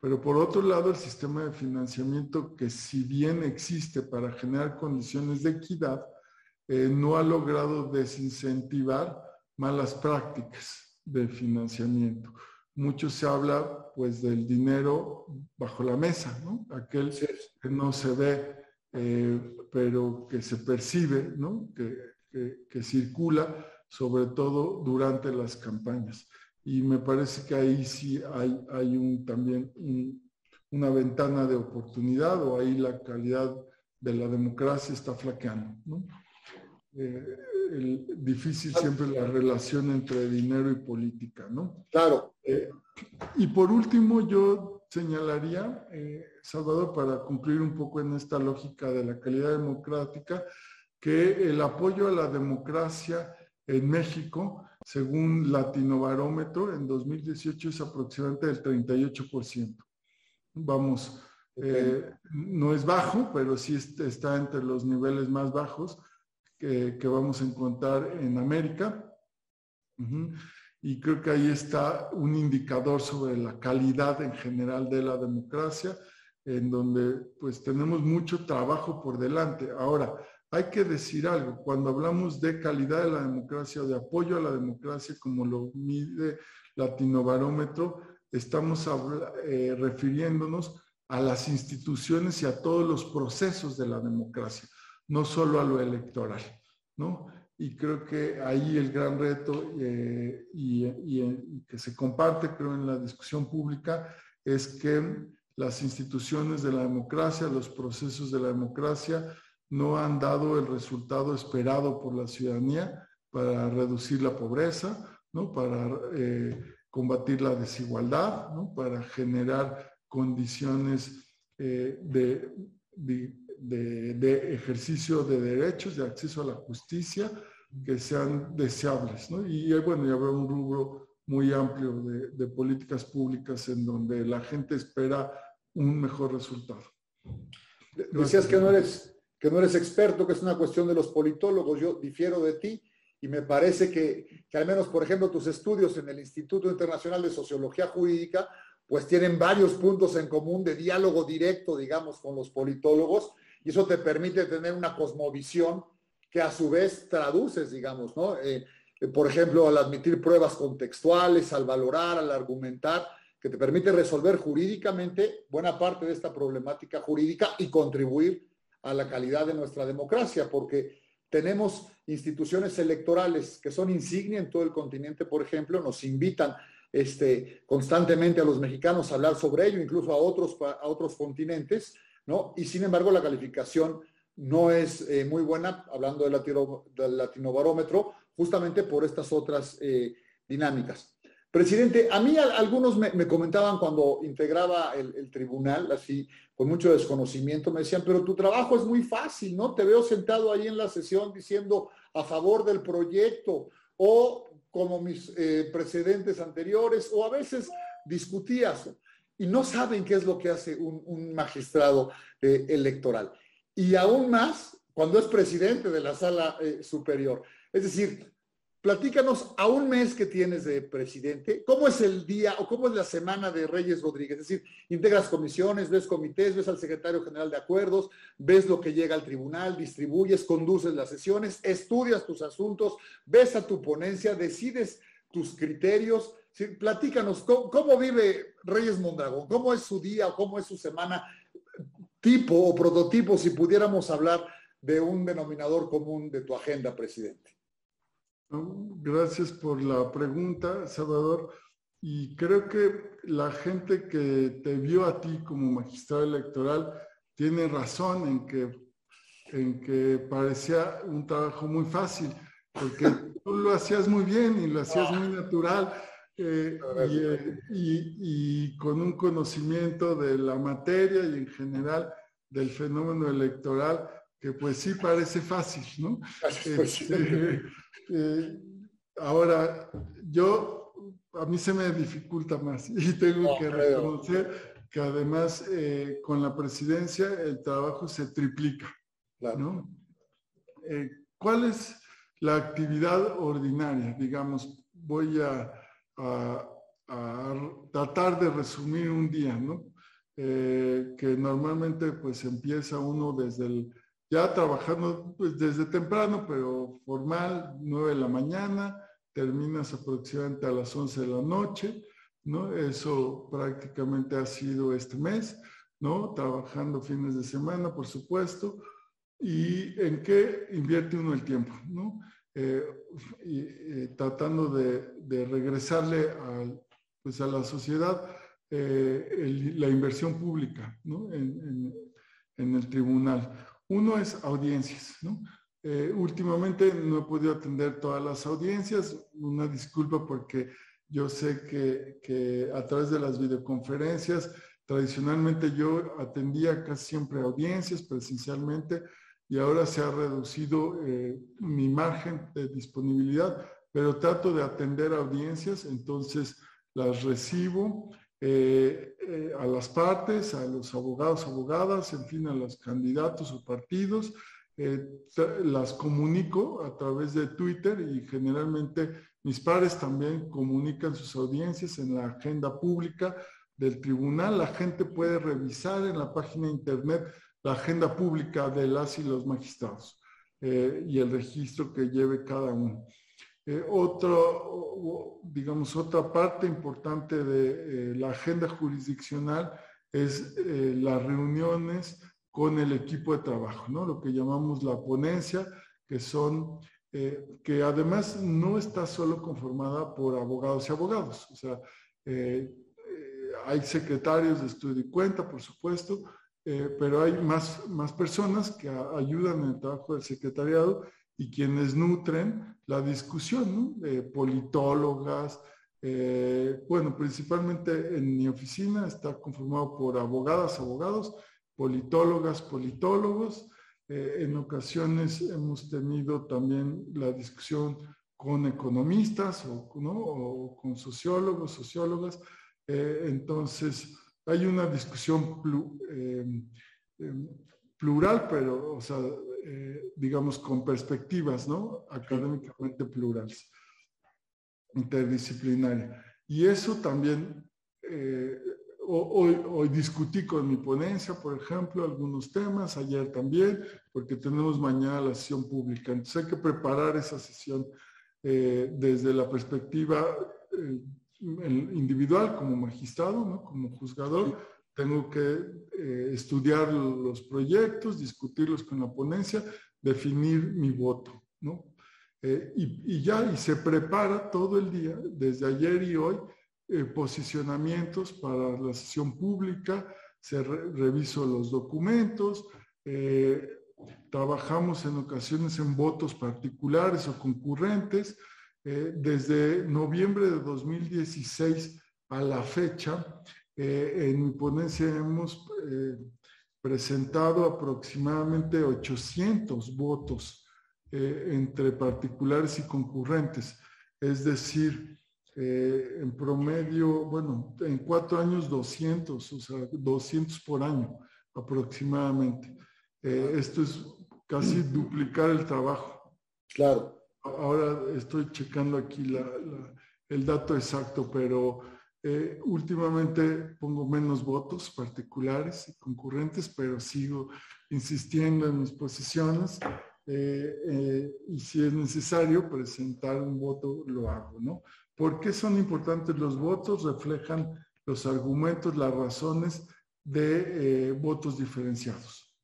Pero por otro lado, el sistema de financiamiento que si bien existe para generar condiciones de equidad, eh, no ha logrado desincentivar malas prácticas de financiamiento. Mucho se habla pues del dinero bajo la mesa, ¿no? Aquel que no se ve, eh, pero que se percibe, ¿no? Que, circula sobre todo durante las campañas. Y me parece que ahí sí hay, hay un, también una ventana de oportunidad o ahí la calidad de la democracia está flaqueando. ¿no? Eh, el, difícil siempre la relación entre dinero y política, ¿no? Claro. Eh, y por último, yo señalaría, eh, Salvador, para cumplir un poco en esta lógica de la calidad democrática, que el apoyo a la democracia en México, según Latino Barómetro, en 2018 es aproximadamente del 38%. Vamos, no es bajo, pero sí está entre los niveles más bajos que, vamos a encontrar en América. Y creo que ahí está un indicador sobre la calidad en general de la democracia, en donde pues tenemos mucho trabajo por delante. Ahora, hay que decir algo, cuando hablamos de calidad de la democracia de apoyo a la democracia, como lo mide Latinobarómetro, estamos eh, refiriéndonos a las instituciones y a todos los procesos de la democracia no solo a lo electoral, ¿no? Y creo que ahí el gran reto eh, y, que se comparte, creo, en la discusión pública es que las instituciones de la democracia, los procesos de la democracia no han dado el resultado esperado por la ciudadanía para reducir la pobreza, ¿no? para eh, combatir la desigualdad, ¿no? para generar condiciones eh, de, de, de, ejercicio de derechos, de acceso a la justicia que sean deseables. ¿no? Y bueno, ya habrá un rubro muy amplio de, de, políticas públicas en donde la gente espera un mejor resultado. Decías que no, eres, que no eres experto, que es una cuestión de los politólogos. Yo difiero de ti y me parece que, que al menos, por ejemplo, tus estudios en el Instituto Internacional de Sociología Jurídica, pues tienen varios puntos en común de diálogo directo, digamos, con los politólogos, y eso te permite tener una cosmovisión que a su vez traduces, digamos, ¿no? Eh, eh, por ejemplo, al admitir pruebas contextuales, al valorar, al argumentar, que te permite resolver jurídicamente buena parte de esta problemática jurídica y contribuir a la calidad de nuestra democracia, porque tenemos instituciones electorales que son insignia en todo el continente, por ejemplo, nos invitan este, constantemente a los mexicanos a hablar sobre ello, incluso a otros, a otros continentes, Y sin embargo, la calificación no es eh, muy buena, hablando del, latino, del latinobarómetro, justamente por estas otras eh, dinámicas. Presidente, a mí algunos me, comentaban cuando integraba el, el, tribunal, así con mucho desconocimiento, me decían, pero tu trabajo es muy fácil, ¿no? Te veo sentado ahí en la sesión diciendo a favor del proyecto o como mis eh, precedentes anteriores, o a veces discutías y no saben qué es lo que hace un, magistrado eh, electoral. Y aún más cuando es presidente de la sala eh, superior. Es decir, Platícanos a un mes que tienes de presidente, ¿cómo es el día o cómo es la semana de Reyes Rodríguez? Es decir, integras comisiones, ves comités, ves al secretario general de acuerdos, ves lo que llega al tribunal, distribuyes, conduces las sesiones, estudias tus asuntos, ves a tu ponencia, decides tus criterios. Platícanos, ¿cómo, vive Reyes Mondragón? ¿Cómo es su día o cómo es su semana? Tipo o prototipo, si pudiéramos hablar de un denominador común de tu agenda, presidente. Gracias por la pregunta, Salvador. Y creo que la gente que te vio a ti como magistrado electoral tiene razón en que, en que parecía un trabajo muy fácil, porque tú lo hacías muy bien y lo hacías muy natural eh, eh, y, y, con un conocimiento de la materia y en general del fenómeno electoral que pues sí parece fácil, ¿no? Este, eh, ahora, yo, a mí se me dificulta más y tengo que reconocer que además con la presidencia el trabajo se triplica, ¿no? ¿Cuál es la actividad ordinaria? Digamos, voy a, a, tratar de resumir un día, ¿no? que normalmente pues empieza uno desde el ya trabajando pues, desde temprano, pero formal, 9 de la mañana, terminas aproximadamente a las 11 de la noche, ¿no? Eso prácticamente ha sido este mes, ¿no? Trabajando fines de semana, por supuesto. ¿Y en qué invierte uno el tiempo, ¿no? Eh, y, tratando de, regresarle a, pues a la sociedad eh, la inversión pública. En, el tribunal. Uno es audiencias. Eh, últimamente no he podido atender todas las audiencias, una disculpa porque yo sé que, a través de las videoconferencias, tradicionalmente yo atendía casi siempre audiencias presencialmente y ahora se ha reducido eh, mi margen de disponibilidad, pero trato de atender audiencias, entonces las recibo eh, eh, a las partes, a los abogados, abogadas, en fin, a los candidatos o partidos. Las comunico a través de Twitter y generalmente mis pares también comunican sus audiencias en la agenda pública del tribunal. La gente puede revisar en la página internet la agenda pública de las y los magistrados y el registro que lleve cada uno. Eh, otro, digamos, otra parte importante de eh, la agenda jurisdiccional es eh, las reuniones con el equipo de trabajo, ¿no? Lo que llamamos la ponencia, que son, que además no está solo conformada por abogados y abogados. O sea, hay secretarios de estudio y cuenta, por supuesto, pero hay más, más personas que ayudan en el trabajo del secretariado y quienes nutren la discusión, ¿no? politólogas, bueno, principalmente en mi oficina está conformado por abogadas, abogados, politólogas, politólogos. en ocasiones hemos tenido también la discusión con economistas o, o con sociólogos, sociólogas. Eh, entonces, hay una discusión eh, em, plural, pero, o sea, eh, digamos, con perspectivas, ¿no? Académicamente plurales, interdisciplinaria. Y eso también, hoy, hoy discutí con mi ponencia, por ejemplo, algunos temas, ayer también, porque tenemos mañana la sesión pública. Entonces hay que preparar esa sesión eh, desde la perspectiva eh, individual como magistrado, como juzgador, tengo que eh, estudiar los proyectos, discutirlos con la ponencia, definir mi voto, ¿no? y, y, ya, y se prepara todo el día, desde ayer y hoy, posicionamientos para la sesión pública, se reviso los documentos, Trabajamos en ocasiones en votos particulares o concurrentes. Eh, desde noviembre de 2016 a la fecha, eh, en mi ponencia hemos eh, presentado aproximadamente 800 votos entre particulares y concurrentes. Es decir, en promedio, bueno, en cuatro años 200, o sea, 200 por año aproximadamente. Esto es casi duplicar el trabajo. Claro. Ahora estoy checando aquí el dato exacto, pero eh, últimamente pongo menos votos particulares y concurrentes, pero sigo insistiendo en mis posiciones eh, y si es necesario presentar un voto, lo hago, ¿no? ¿Por qué son importantes los votos? Reflejan los argumentos, las razones de votos diferenciados.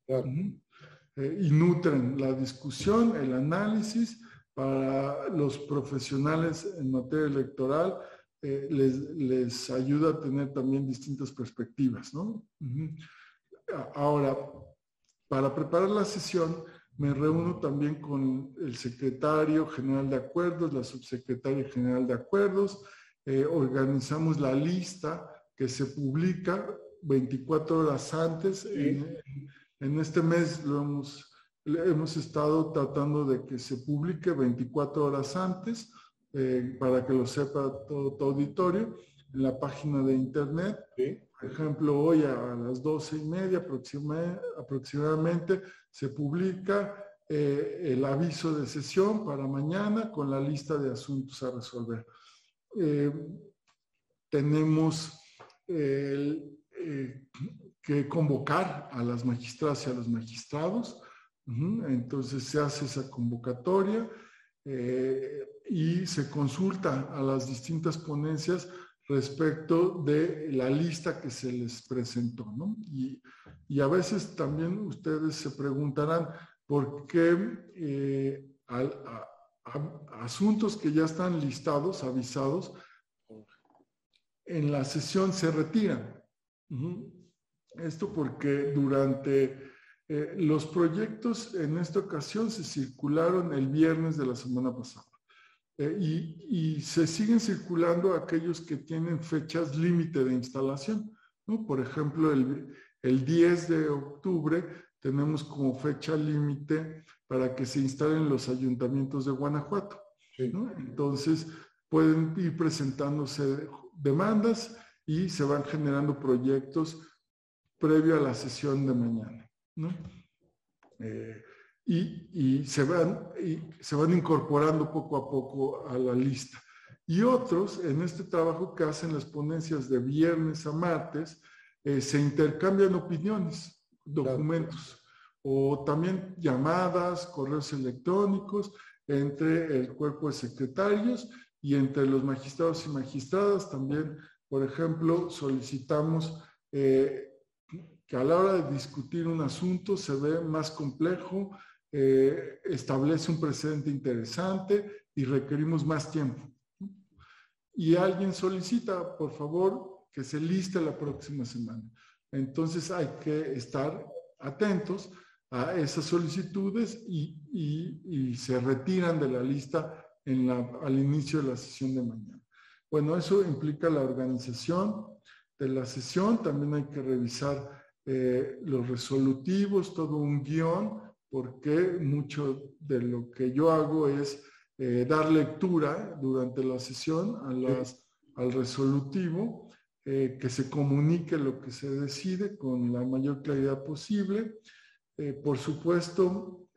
Eh, y nutren la discusión, el análisis para los profesionales en materia electoral, eh, les, les, ayuda a tener también distintas perspectivas. ¿no? Ahora, para preparar la sesión, me reúno también con el secretario general de acuerdos, la subsecretaria general de acuerdos, eh, organizamos la lista que se publica 24 horas antes en, en este mes lo hemos, hemos estado tratando de que se publique 24 horas antes eh, para que lo sepa todo tu auditorio en la página de internet. Por ejemplo, hoy a, las 12 y media aproximadamente se publica eh, el aviso de sesión para mañana con la lista de asuntos a resolver. Eh, tenemos el, que convocar a las magistradas y a los magistrados. Entonces se hace esa convocatoria eh, y se consulta a las distintas ponencias respecto de la lista que se les presentó. Y, y, a veces también ustedes se preguntarán por qué eh, asuntos que ya están listados, avisados, en la sesión se retiran. Esto porque durante eh, los proyectos en esta ocasión se circularon el viernes de la semana pasada eh, y, se siguen circulando aquellos que tienen fechas límite de instalación. ¿no? Por ejemplo, el, el 10 de octubre tenemos como fecha límite para que se instalen los ayuntamientos de Guanajuato. ¿no? Entonces, pueden ir presentándose demandas y se van generando proyectos previo a la sesión de mañana. ¿No? Eh, y, se van, y se van incorporando poco a poco a la lista. Y otros, en este trabajo que hacen las ponencias de viernes a martes, eh, se intercambian opiniones, documentos, o también llamadas, correos electrónicos entre el cuerpo de secretarios y entre los magistrados y magistradas. También, por ejemplo, solicitamos eh, que a la hora de discutir un asunto se ve más complejo, eh, establece un precedente interesante y requerimos más tiempo. Y alguien solicita, por favor, que se lista la próxima semana. Entonces hay que estar atentos a esas solicitudes y, y, se retiran de la lista en la, al inicio de la sesión de mañana. Bueno, eso implica la organización de la sesión. También hay que revisar eh, los resolutivos, todo un guion, porque mucho de lo que yo hago es eh, dar lectura durante la sesión a las, al resolutivo, eh, que se comunique lo que se decide con la mayor claridad posible. por supuesto,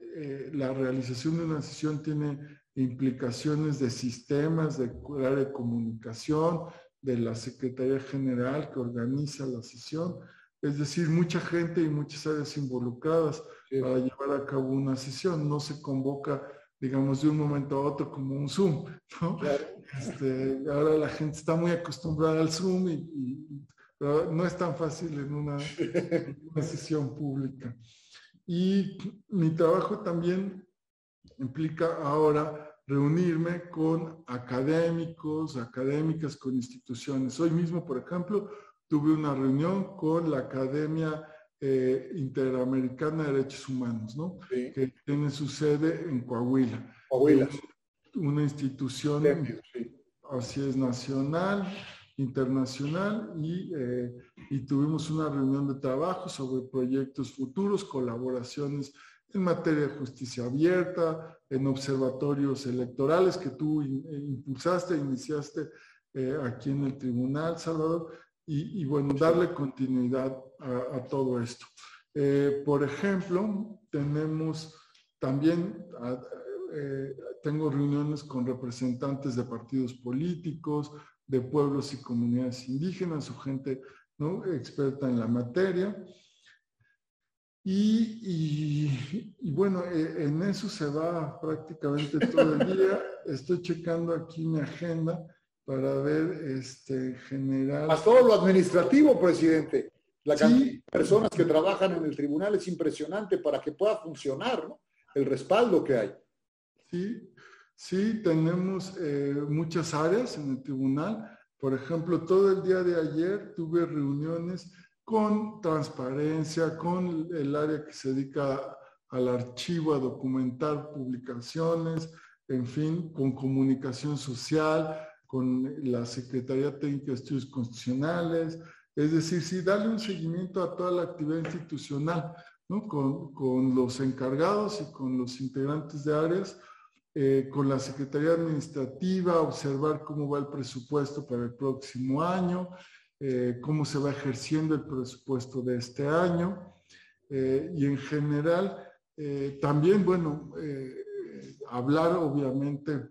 la realización de una sesión tiene implicaciones de sistemas, de área de comunicación, de la Secretaría General que organiza la sesión, es decir, mucha gente y muchas áreas involucradas para llevar a cabo una sesión. No se convoca, digamos, de un momento a otro como un Zoom. ¿no? Este, ahora la gente está muy acostumbrada al Zoom y, no es tan fácil en una, en una sesión pública. Y mi trabajo también implica ahora reunirme con académicos, académicas, con instituciones. Hoy mismo, por ejemplo, tuve una reunión con la Academia eh, Interamericana de Derechos Humanos, ¿no? que tiene su sede en Coahuila. Coahuila. Una institución, así es, nacional, internacional, y, eh, y tuvimos una reunión de trabajo sobre proyectos futuros, colaboraciones en materia de justicia abierta, en observatorios electorales que tú impulsaste, iniciaste eh, aquí en el tribunal, Salvador, y, bueno, darle continuidad a, todo esto. Eh, por ejemplo, tenemos también, eh, tengo reuniones con representantes de partidos políticos, de pueblos y comunidades indígenas o gente ¿no? experta en la materia. Y, y, bueno, e, en eso se va prácticamente todo el día. Estoy checando aquí mi agenda para ver este general. A todo lo administrativo, presidente. La cantidad de personas que trabajan en el tribunal es impresionante para que pueda funcionar, ¿no? El respaldo que hay. Sí, sí, tenemos eh, muchas áreas en el tribunal. Por ejemplo, todo el día de ayer tuve reuniones con transparencia, con el área que se dedica al archivo, a documentar publicaciones, en fin, con comunicación social, con la Secretaría Técnica de Estudios Constitucionales, es decir, sí, darle un seguimiento a toda la actividad institucional, ¿no? con, con los encargados y con los integrantes de áreas, eh, con la Secretaría Administrativa, observar cómo va el presupuesto para el próximo año, eh, cómo se va ejerciendo el presupuesto de este año eh, y en general también, bueno, hablar obviamente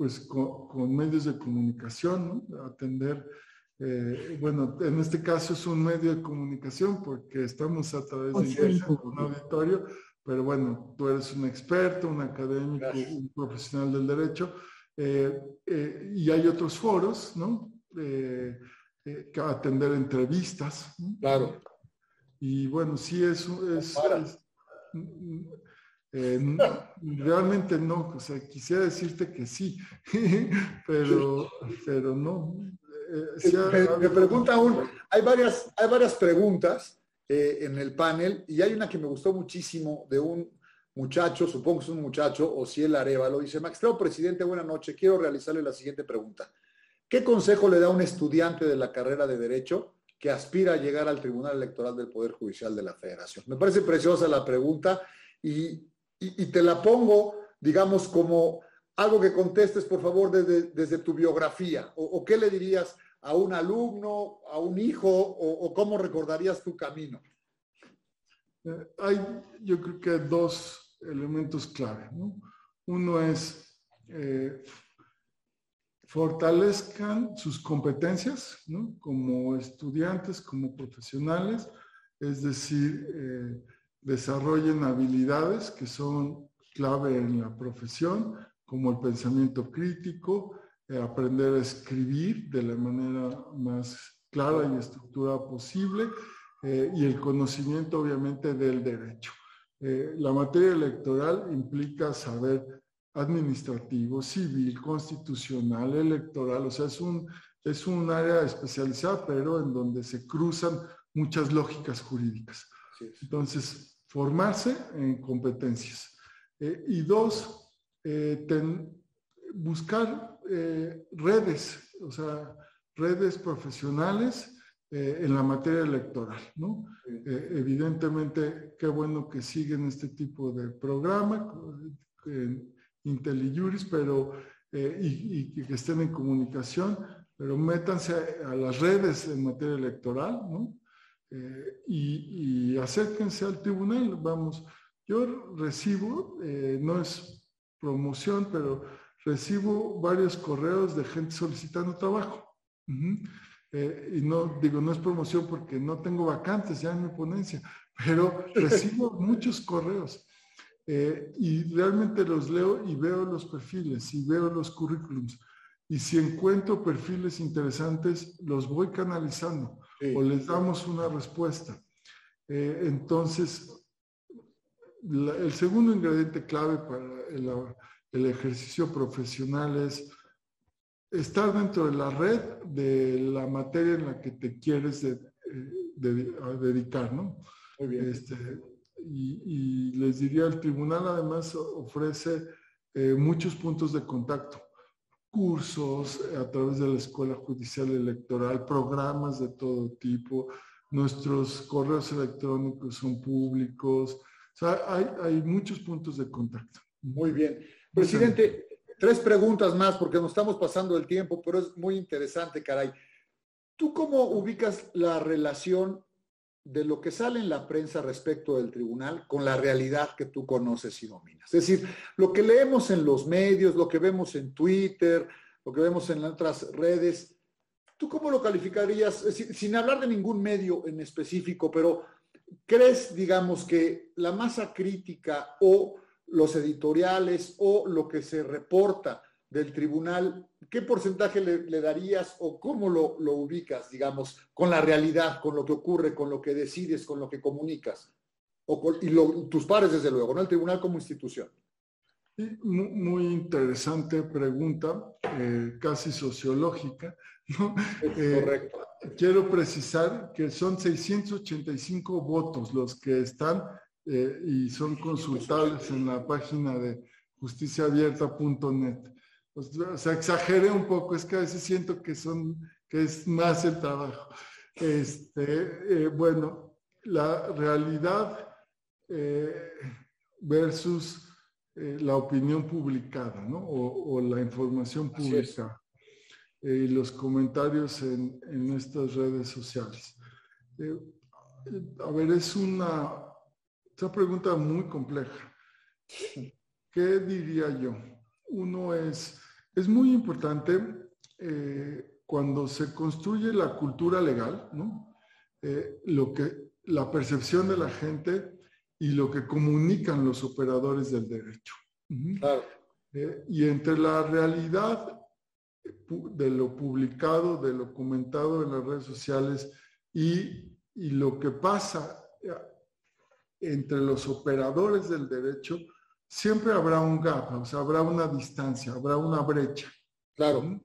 pues con, medios de comunicación, atender, bueno, en este caso es un medio de comunicación porque estamos a través de un auditorio, pero bueno, tú eres un experto, un académico, un profesional del derecho, y hay otros foros, ¿no? eh, atender entrevistas. Claro. Y bueno, sí, eso es, eh, realmente no, o sea, quisiera decirte que sí, pero, pero no. Eh, me, pregunta aún, hay varias, hay varias preguntas en el panel y hay una que me gustó muchísimo de un muchacho, supongo que es un muchacho, o si el Arevalo, dice, Magistrado Presidente, buena noche, quiero realizarle la siguiente pregunta. ¿Qué consejo le da un estudiante de la carrera de Derecho que aspira a llegar al Tribunal Electoral del Poder Judicial de la Federación? Me parece preciosa la pregunta y, te la pongo, digamos, como algo que contestes, por favor, desde, tu biografía. O, qué le dirías a un alumno, a un hijo, o, cómo recordarías tu camino? Eh, hay, yo creo que dos elementos clave. Uno es eh, fortalezcan sus competencias como estudiantes, como profesionales, es decir, eh, desarrollen habilidades que son clave en la profesión, como el pensamiento crítico, eh, aprender a escribir de la manera más clara y estructurada posible, eh, y el conocimiento obviamente del derecho. la materia electoral implica saber administrativo, civil, constitucional, electoral, o sea, es un, es un área especializada, pero en donde se cruzan muchas lógicas jurídicas. Entonces, formarse en competencias. Eh, y dos, eh, buscar eh, redes, o sea, redes profesionales en la materia electoral, ¿no? evidentemente, qué bueno que siguen este tipo de programa, IntelliJuris, pero, y, y que estén en comunicación, pero métanse a las redes en materia electoral, ¿no? Eh, y, acérquense al tribunal. Vamos, yo recibo, eh, no es promoción, pero recibo varios correos de gente solicitando trabajo. Eh, y no digo, no es promoción porque no tengo vacantes ya en mi ponencia, pero recibo muchos correos. y realmente los leo y veo los perfiles y veo los currículums. Y si encuentro perfiles interesantes, los voy canalizando o les damos una respuesta. Eh, entonces, el segundo ingrediente clave para el, ejercicio profesional es estar dentro de la red de la materia en la que te quieres eh, dedicar, ¿no? Muy bien. Este, y, les diría, el tribunal además ofrece eh, muchos puntos de contacto cursos a través de la Escuela Judicial Electoral, programas de todo tipo, nuestros correos electrónicos son públicos, o sea, hay, hay muchos puntos de contacto. Muy bien. Presidente, tres preguntas más porque nos estamos pasando el tiempo, pero es muy interesante, caray. ¿Tú cómo ubicas la relación de lo que sale en la prensa respecto del tribunal con la realidad que tú conoces y dominas. Es decir, lo que leemos en los medios, lo que vemos en Twitter, lo que vemos en otras redes, ¿tú cómo lo calificarías, sin hablar de ningún medio en específico, pero crees, digamos, que la masa crítica o los editoriales o lo que se reporta del tribunal, ¿qué porcentaje le, darías o cómo lo, ubicas, digamos, con la realidad, con lo que ocurre, con lo que decides, con lo que comunicas? O y tus pares, desde luego, ¿no? El tribunal como institución. muy interesante pregunta, eh, casi sociológica. Eh, correcto. Quiero precisar que son 685 votos los que están eh, y son consultables en la página de justiciaabierta.net. O sea, exageré un poco, es que a veces siento que son, que es más el trabajo. Este, eh, bueno, la realidad eh, versus eh, la opinión publicada, ¿no? O, la información pública y los comentarios en, en estas redes sociales. a ver, es una, una pregunta muy compleja. ¿Qué diría yo? Uno es, es muy importante eh, cuando se construye la cultura legal, ¿no? Eh, lo que, la percepción de la gente y lo que comunican los operadores del derecho. Eh, y entre la realidad de lo publicado, de lo comentado en las redes sociales y, y lo que pasa entre los operadores del derecho, siempre habrá un gap, o sea, habrá una distancia, habrá una brecha. Claro.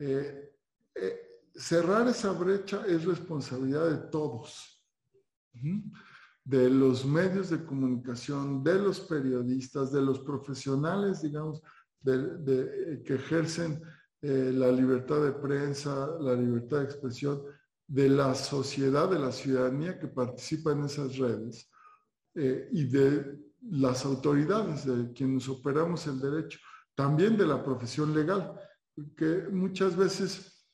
Eh, eh, cerrar esa brecha es responsabilidad de todos, de los medios de comunicación, de los periodistas, de los profesionales, digamos, de, que ejercen eh, la libertad de prensa, la libertad de expresión, de la sociedad, de la ciudadanía que participa en esas redes y de las autoridades de quienes operamos el derecho, también de la profesión legal, que muchas veces,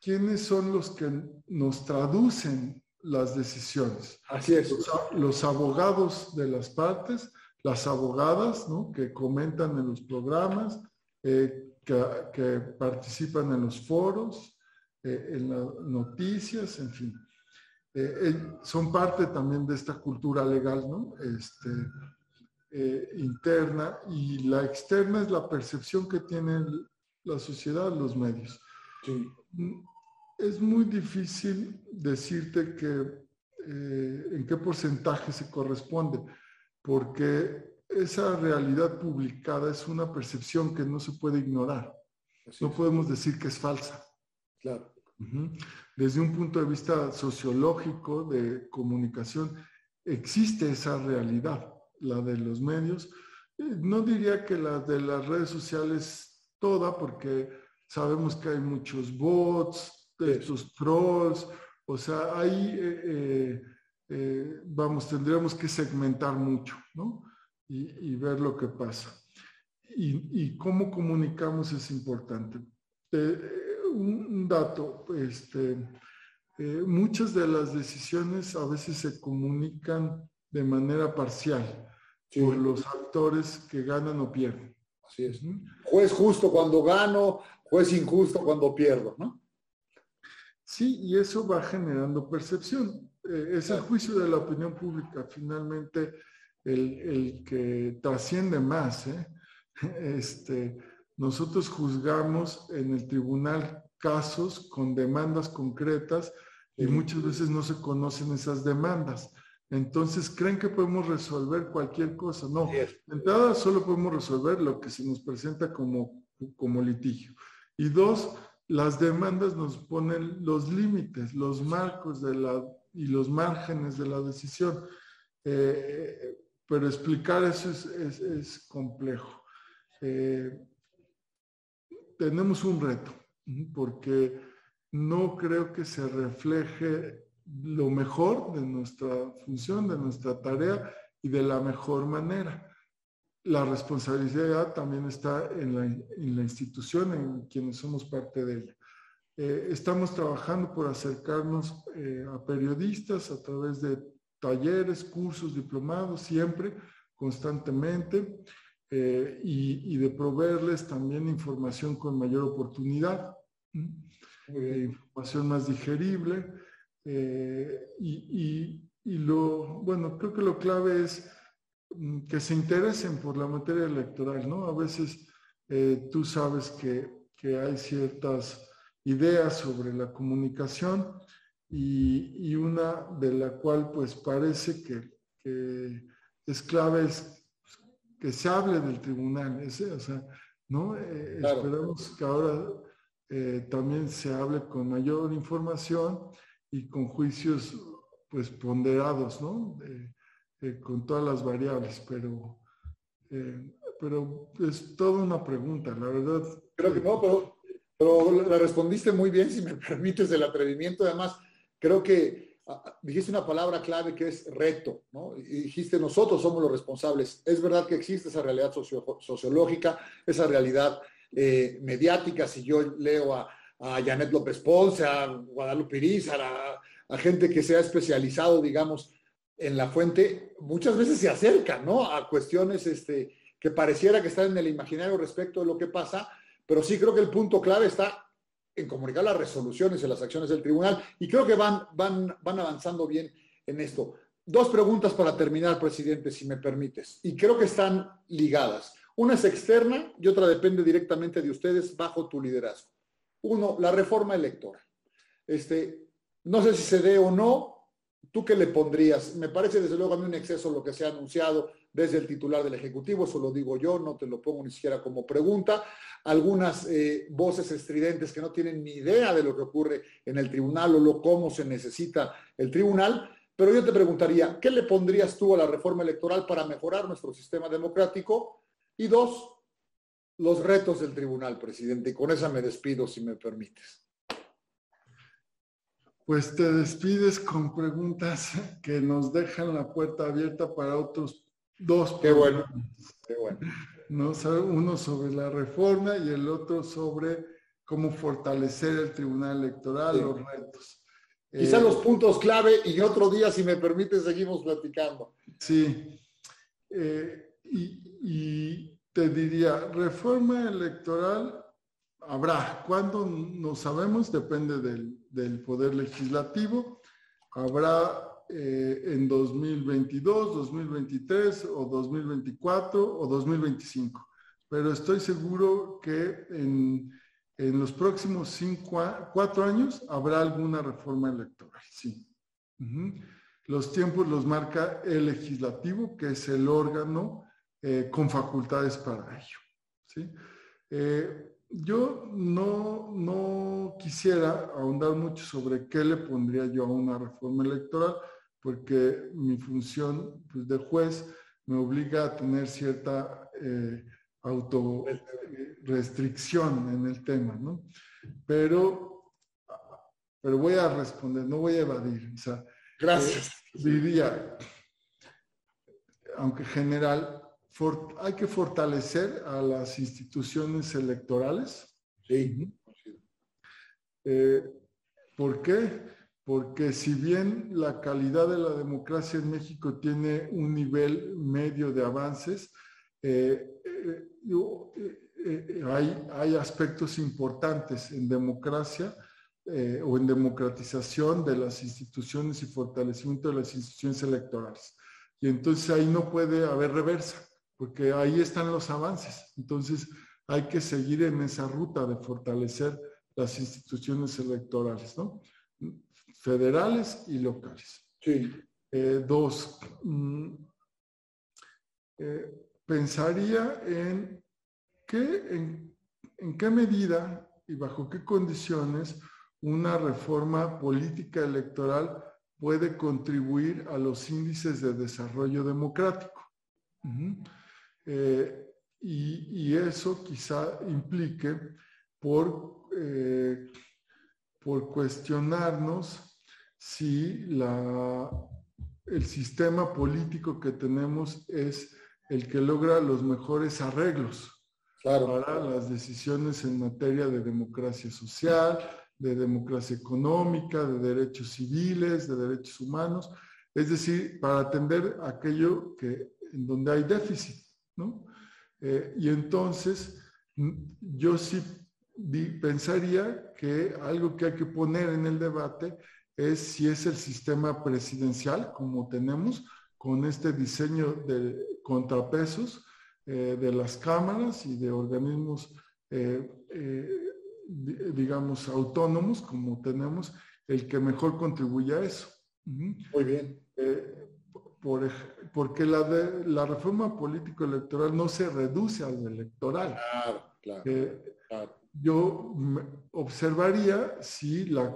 ¿quiénes son los que nos traducen las decisiones? Así es. Los, abogados de las partes, las abogadas, ¿no? Que comentan en los programas, eh, que, participan en los foros, eh, en las noticias, en fin. Eh, eh, son parte también de esta cultura legal, ¿no? Este, eh, interna y la externa es la percepción que tiene la sociedad, los medios. Mm, es muy difícil decirte que en qué porcentaje se corresponde, porque esa realidad publicada es una percepción que no se puede ignorar. no podemos decir que es falsa. Claro. Desde un punto de vista sociológico de comunicación, existe esa realidad, la de los medios. Eh, no diría que la de las redes sociales toda, porque sabemos que hay muchos bots, estos trolls, o sea, ahí, eh, eh, vamos, tendríamos que segmentar mucho, ¿no? Y, ver lo que pasa. Y, cómo comunicamos es importante. Un, dato, este, muchas de las decisiones a veces se comunican de manera parcial por los actores que ganan o pierden. Así es. Juez justo cuando gano, juez injusto cuando pierdo, ¿no? Sí, y eso va generando percepción. Eh, es el juicio de la opinión pública, finalmente, el, que trasciende más. ¿eh? Este, nosotros juzgamos en el tribunal casos con demandas concretas y muchas veces no se conocen esas demandas. Entonces, ¿creen que podemos resolver cualquier cosa? No, de entrada solo podemos resolver lo que se nos presenta como, como litigio. Y dos, las demandas nos ponen los límites, los marcos de la, y los márgenes de la decisión. Eh, pero explicar eso es, es, complejo. Eh, tenemos un reto, porque no creo que se refleje lo mejor de nuestra función, de nuestra tarea y de la mejor manera. La responsabilidad también está en la, institución, en quienes somos parte de ella. Eh, estamos trabajando por acercarnos eh, a periodistas a través de talleres, cursos, diplomados, siempre, constantemente, eh, y, de proveerles también información con mayor oportunidad, información más digerible eh, y, lo, bueno, creo que lo clave es mm, que se interesen por la materia electoral, ¿no? A veces eh, tú sabes que, hay ciertas ideas sobre la comunicación y, una de la cual pues parece que, es clave es que se hable del tribunal, ese, o sea, ¿no? Eh, esperamos que ahora también se hable con mayor información y con juicios pues ponderados, ¿no? con todas las variables, pero, eh, pero es toda una pregunta, la verdad. Creo que no, pero, pero la respondiste muy bien, si me permites el atrevimiento. Además, creo que dijiste una palabra clave que es reto, ¿no? Y dijiste, nosotros somos los responsables. Es verdad que existe esa realidad sociológica, esa realidad eh, mediática. Si yo leo a a Janet López Ponce, a Guadalupe Irizar, a, gente que se ha especializado, digamos, en la fuente, muchas veces se acercan, ¿no? A cuestiones este, que pareciera que están en el imaginario respecto de lo que pasa, pero sí creo que el punto clave está en comunicar las resoluciones y las acciones del tribunal, y creo que van, van, van avanzando bien en esto. Dos preguntas para terminar, presidente, si me permites, y creo que están ligadas. Una es externa y otra depende directamente de ustedes bajo tu liderazgo. Uno, la reforma electoral. Este, no sé si se dé o no. ¿Tú qué le pondrías? Me parece desde luego a mí un exceso lo que se ha anunciado desde el titular del Ejecutivo, eso lo digo yo, no te lo pongo ni siquiera como pregunta. Algunas eh, voces estridentes que no tienen ni idea de lo que ocurre en el tribunal o lo, cómo se necesita el tribunal. Pero yo te preguntaría, ¿qué le pondrías tú a la reforma electoral para mejorar nuestro sistema democrático? Y dos, los retos del tribunal, presidente. Y con esa me despido, si me permites. Pues te despides con preguntas que nos dejan la puerta abierta para otros dos. Qué bueno, qué bueno. Uno sobre la reforma y el otro sobre cómo fortalecer el tribunal electoral, los retos. Quizá eh, los puntos clave y otro día, si me permite, seguimos platicando. Sí. Eh, y te diría, reforma electoral habrá. ¿Cuándo? No sabemos, depende del, poder legislativo. Habrá eh, en 2022, 2023 o 2024 o 2025. Pero estoy seguro que en, los próximos cinco, cuatro años habrá alguna reforma electoral, sí. Los tiempos los marca el legislativo, que es el órgano eh, con facultades para ello. ¿sí? Eh, yo no, no quisiera ahondar mucho sobre qué le pondría yo a una reforma electoral, porque mi función pues, de juez me obliga a tener cierta eh, autorrestricción en el tema, ¿no? Pero, pero voy a responder, no voy a evadir. O sea, Gracias. Eh, diría, aunque general, hay que fortalecer a las instituciones electorales. Sí. Eh, ¿Por qué? Porque si bien la calidad de la democracia en México tiene un nivel medio de avances, eh, eh, hay, hay, aspectos importantes en democracia o en democratización de las instituciones y fortalecimiento de las instituciones electorales. Y entonces ahí no puede haber reversa porque ahí están los avances. Entonces, hay que seguir en esa ruta de fortalecer las instituciones electorales, ¿no? Federales y locales. Sí. Eh, dos, mm, eh, pensaría en qué, en, en qué medida y bajo qué condiciones una reforma política electoral puede contribuir a los índices de desarrollo democrático. Eh, y, eso quizá implique por, eh, por cuestionarnos si la, el sistema político que tenemos es el que logra los mejores arreglos para las decisiones en materia de democracia social, de democracia económica, de derechos civiles, de derechos humanos, es decir, para atender aquello que, en donde hay déficit. Eh, y entonces, mm, yo sí pensaría que algo que hay que poner en el debate es si es el sistema presidencial, como tenemos, con este diseño de contrapesos eh, de las cámaras y de organismos, eh, digamos, autónomos, como tenemos, el que mejor contribuye a eso. Muy bien por, porque la, de, la reforma político-electoral no se reduce al electoral. Claro, claro, eh, Yo observaría si las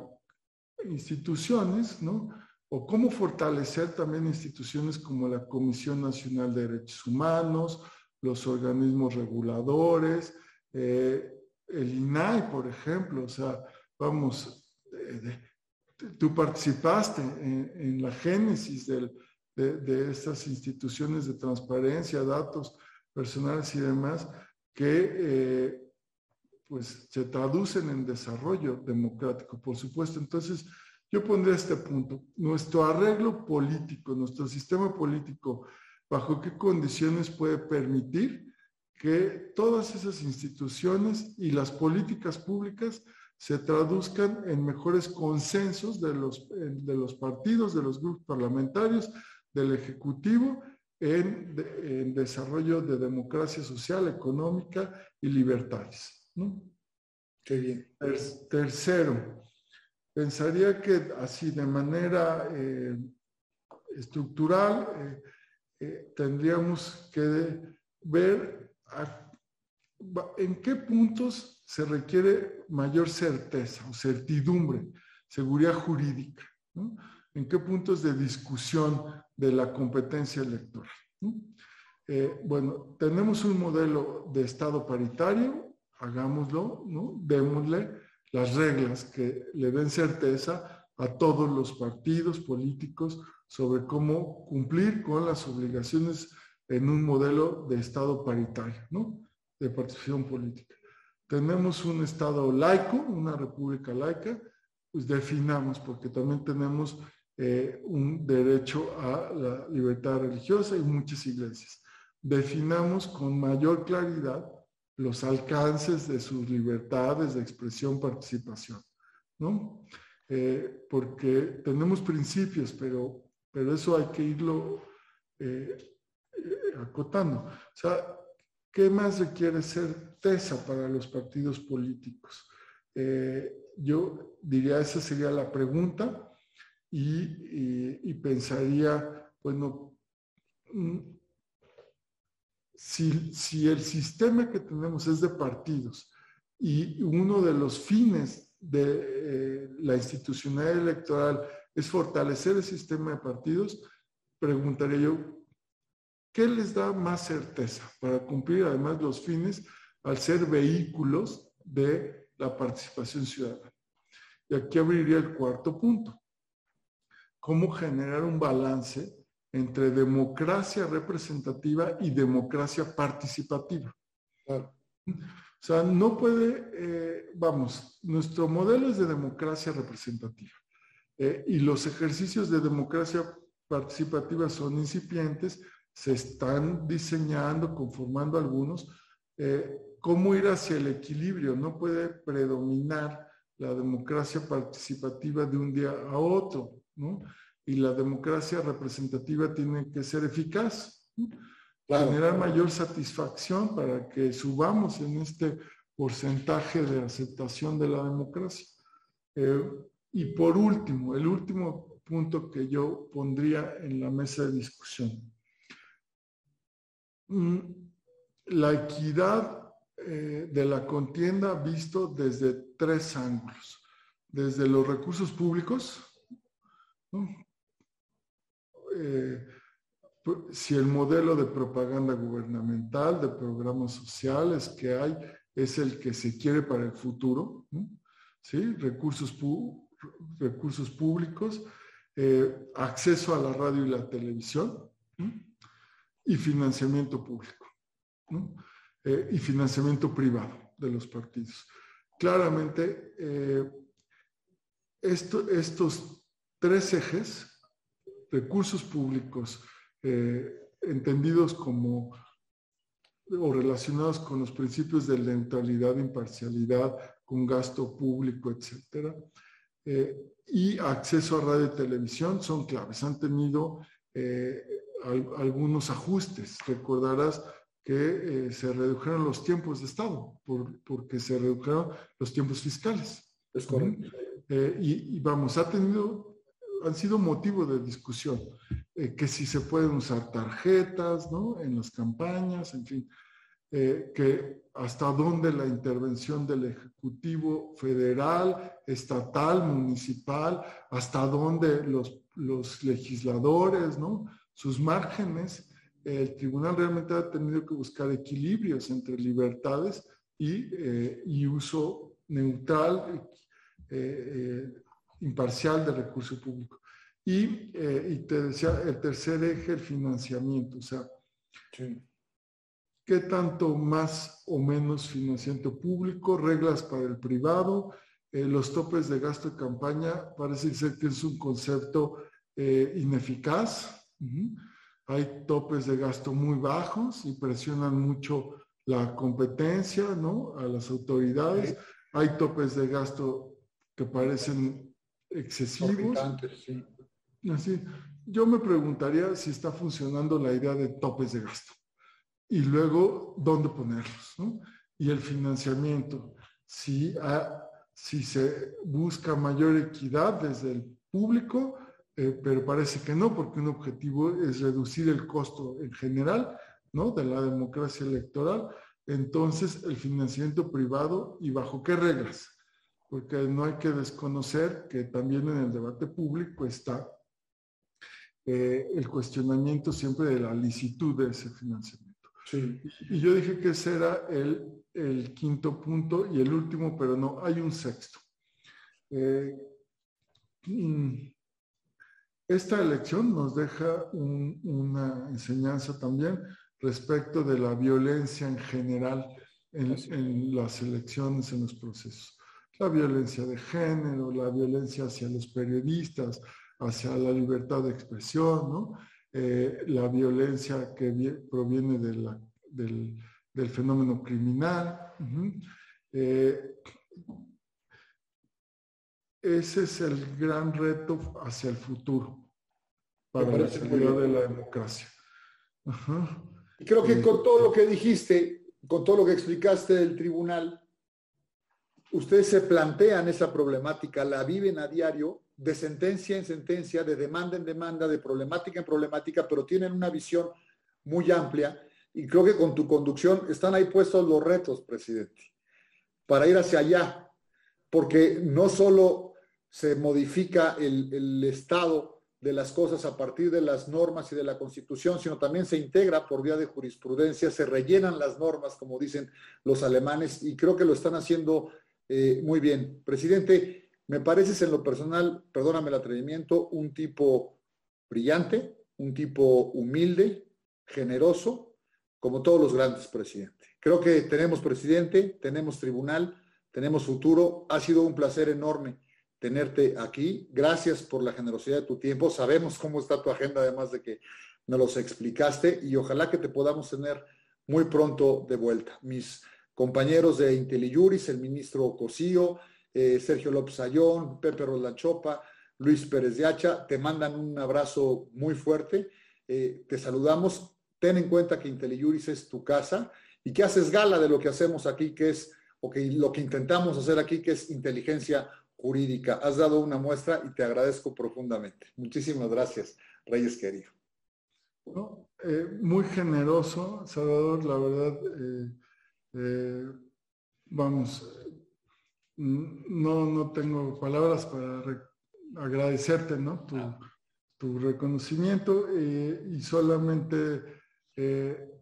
instituciones, ¿no? O cómo fortalecer también instituciones como la Comisión Nacional de Derechos Humanos, los organismos reguladores, eh, el INAI, por ejemplo, o sea, vamos, tú participaste en, en la génesis del, de, estas instituciones de transparencia, datos personales y demás, que eh, pues se traducen en desarrollo democrático, por supuesto. Entonces, yo pondré este punto. Nuestro arreglo político, nuestro sistema político, bajo qué condiciones puede permitir que todas esas instituciones y las políticas públicas se traduzcan en mejores consensos de los, de los partidos, de los grupos parlamentarios, del Ejecutivo en, desarrollo de democracia social, económica y libertades. ¿No? Qué bien. tercero, pensaría que así de manera eh, estructural eh, eh, tendríamos que ver en qué puntos se requiere mayor certeza o certidumbre, seguridad jurídica. ¿no? en qué puntos de discusión de la competencia electoral. Eh, bueno, tenemos un modelo de Estado paritario, hagámoslo, ¿no? démosle las reglas que le den certeza a todos los partidos políticos sobre cómo cumplir con las obligaciones en un modelo de Estado paritario, ¿no? de participación política. Tenemos un Estado laico, una república laica, pues definamos, porque también tenemos eh, un derecho a la libertad religiosa y muchas iglesias. Definamos con mayor claridad los alcances de sus libertades de expresión, participación, ¿no? Eh, porque tenemos principios, pero, pero eso hay que irlo eh, acotando. O sea, ¿qué más requiere ser TESA para los partidos políticos? yo diría, esa sería la pregunta y, pensaría, bueno, mm, si, el sistema que tenemos es de partidos, y uno de los fines de eh, la institucionalidad electoral es fortalecer el sistema de partidos, preguntaría yo, ¿qué les da más certeza para cumplir además los fines al ser vehículos de la participación ciudadana? Y aquí abriría el cuarto punto. ¿Cómo generar un balance entre democracia representativa y democracia participativa? Claro. O sea, no puede, eh, vamos, nuestro modelo es de democracia representativa eh, y los ejercicios de democracia participativa son incipientes, se están diseñando, conformando algunos. Eh, ¿Cómo ir hacia el equilibrio? No puede predominar la democracia participativa de un día a otro, ¿no? Y la democracia representativa tiene que ser eficaz. ¿no? generar mayor satisfacción para que subamos en este porcentaje de aceptación de la democracia. Eh, y por último, el último punto que yo pondría en la mesa de discusión. Mm, la equidad eh, de la contienda visto desde tres ángulos. Desde los recursos públicos, ¿no? Eh, si el modelo de propaganda gubernamental, de programas sociales que hay, es el que se quiere para el futuro, ¿sí? recursos, públicos, eh, acceso a la radio y la televisión y financiamiento público eh, y financiamiento privado de los partidos. Claramente, estos tres ejes, recursos públicos, eh, entendidos como o relacionados con los principios de neutralidad, imparcialidad, con gasto público, etcétera, eh, y acceso a radio y televisión son claves. Han tenido eh, algunos ajustes. Recordarás que se redujeron los tiempos de Estado porque se redujeron los tiempos fiscales. Es correcto. y, vamos, ha tenido han sido motivo de discusión, eh, que si se pueden usar tarjetas, ¿no? En las campañas, en fin, eh, que hasta dónde la intervención del Ejecutivo federal, estatal, municipal, hasta dónde los, legisladores, ¿no? Sus márgenes, el tribunal realmente ha tenido que buscar equilibrios entre libertades y, eh, y uso neutral, imparcial de recurso público. Y, eh, y, te decía, el tercer eje, el financiamiento, o sea, ¿qué tanto más o menos financiamiento público, reglas para el privado, eh, los topes de gasto de campaña, parece ser que es un concepto eh, ineficaz. Hay topes de gasto muy bajos y presionan mucho la competencia, ¿no? A las autoridades. Hay topes de gasto que parecen excesivos. Así, yo me preguntaría si está funcionando la idea de topes de gasto y luego dónde ponerlos, ¿no? Y el financiamiento, si, si se busca mayor equidad desde el público, eh, pero parece que no, porque un objetivo es reducir el costo en general, ¿no? De la democracia electoral. Entonces, el financiamiento privado y bajo qué reglas porque no hay que desconocer que también en el debate público está eh, el cuestionamiento siempre de la licitud de ese financiamiento. Sí. Y, yo dije que ese era el, el, quinto punto y el último, pero no, hay un sexto. Eh, mm, esta elección nos deja una enseñanza también respecto de la violencia en general en, en las elecciones, en los procesos la violencia de género, la violencia hacia los periodistas, hacia la libertad de expresión, ¿no? Eh, la violencia que proviene del, fenómeno criminal. Eh, ese es el gran reto hacia el futuro para la seguridad de la democracia. Creo que con todo lo que dijiste, con todo lo que explicaste del tribunal, ustedes se plantean esa problemática, la viven a diario, de sentencia en sentencia, de demanda en demanda, de problemática en problemática, pero tienen una visión muy amplia y creo que con tu conducción están ahí puestos los retos, presidente. para ir hacia allá, porque no solo se modifica el, el estado de las cosas a partir de las normas y de la constitución, sino también se integra por vía de jurisprudencia, se rellenan las normas, como dicen los alemanes, y creo que lo están haciendo eh, muy bien. Presidente, me pareces en lo personal, perdóname el atrevimiento, un tipo brillante, un tipo humilde, generoso, como todos los grandes presidentes. Creo que tenemos presidente, tenemos tribunal, tenemos futuro. Ha sido un placer enorme tenerte aquí. Gracias por la generosidad de tu tiempo. Sabemos cómo está tu agenda, además de que nos los explicaste, y ojalá que te podamos tener muy pronto de vuelta. Mis compañeros de IntelliJuris, el ministro Cosío, eh, Sergio López Ayón, Pepe Rolanchopa, Luis Pérez de Hacha, te mandan un abrazo muy fuerte. Eh, te saludamos. Ten en cuenta que IntelliJuris es tu casa y que haces gala de lo que hacemos aquí, que es, o que lo que intentamos hacer aquí, que es inteligencia jurídica. Has dado una muestra y te agradezco profundamente. Muchísimas gracias, Reyes querido. Eh, muy generoso, Salvador, la verdad. Eh, eh, vamos, no, no tengo palabras para agradecerte ¿no? tu, tu reconocimiento y solamente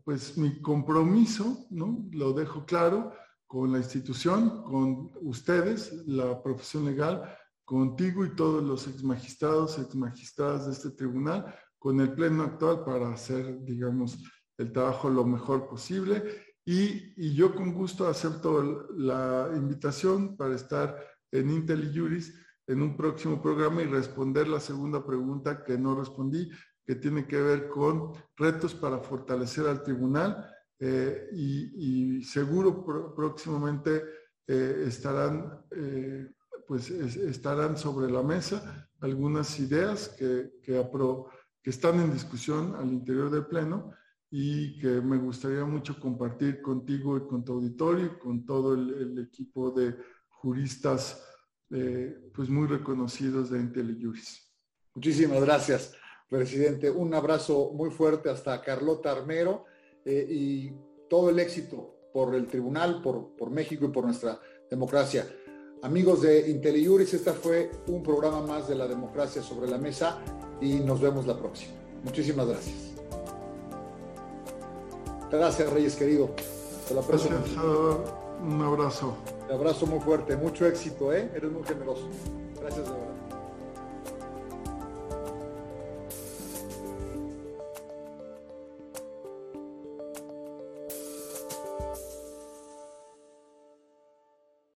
pues mi compromiso, ¿no? lo dejo claro, con la institución, con ustedes, la profesión legal, contigo y todos los exmagistrados, exmagistradas de este tribunal, con el pleno actual para hacer, digamos, el trabajo lo mejor posible. Y, yo con gusto acepto la invitación para estar en IntelliJuris en un próximo programa y responder la segunda pregunta que no respondí, que tiene que ver con retos para fortalecer al tribunal eh, y, seguro próximamente eh, estarán, eh, pues estarán sobre la mesa algunas ideas que, que, que están en discusión al interior del Pleno y que me gustaría mucho compartir contigo y con tu auditorio y con todo el, equipo de juristas pues muy reconocidos de IntelliJuris. Muchísimas gracias, presidente. Un abrazo muy fuerte hasta Carlota Armero eh, y todo el éxito por el tribunal, por, por México y por nuestra democracia. Amigos de IntelliJuris, este fue un programa más de la democracia sobre la mesa y nos vemos la próxima. Muchísimas gracias. Gracias, Reyes querido. Te gracias, Un abrazo. Un abrazo muy fuerte. Mucho éxito, ¿eh? Eres muy generoso. Gracias, de verdad.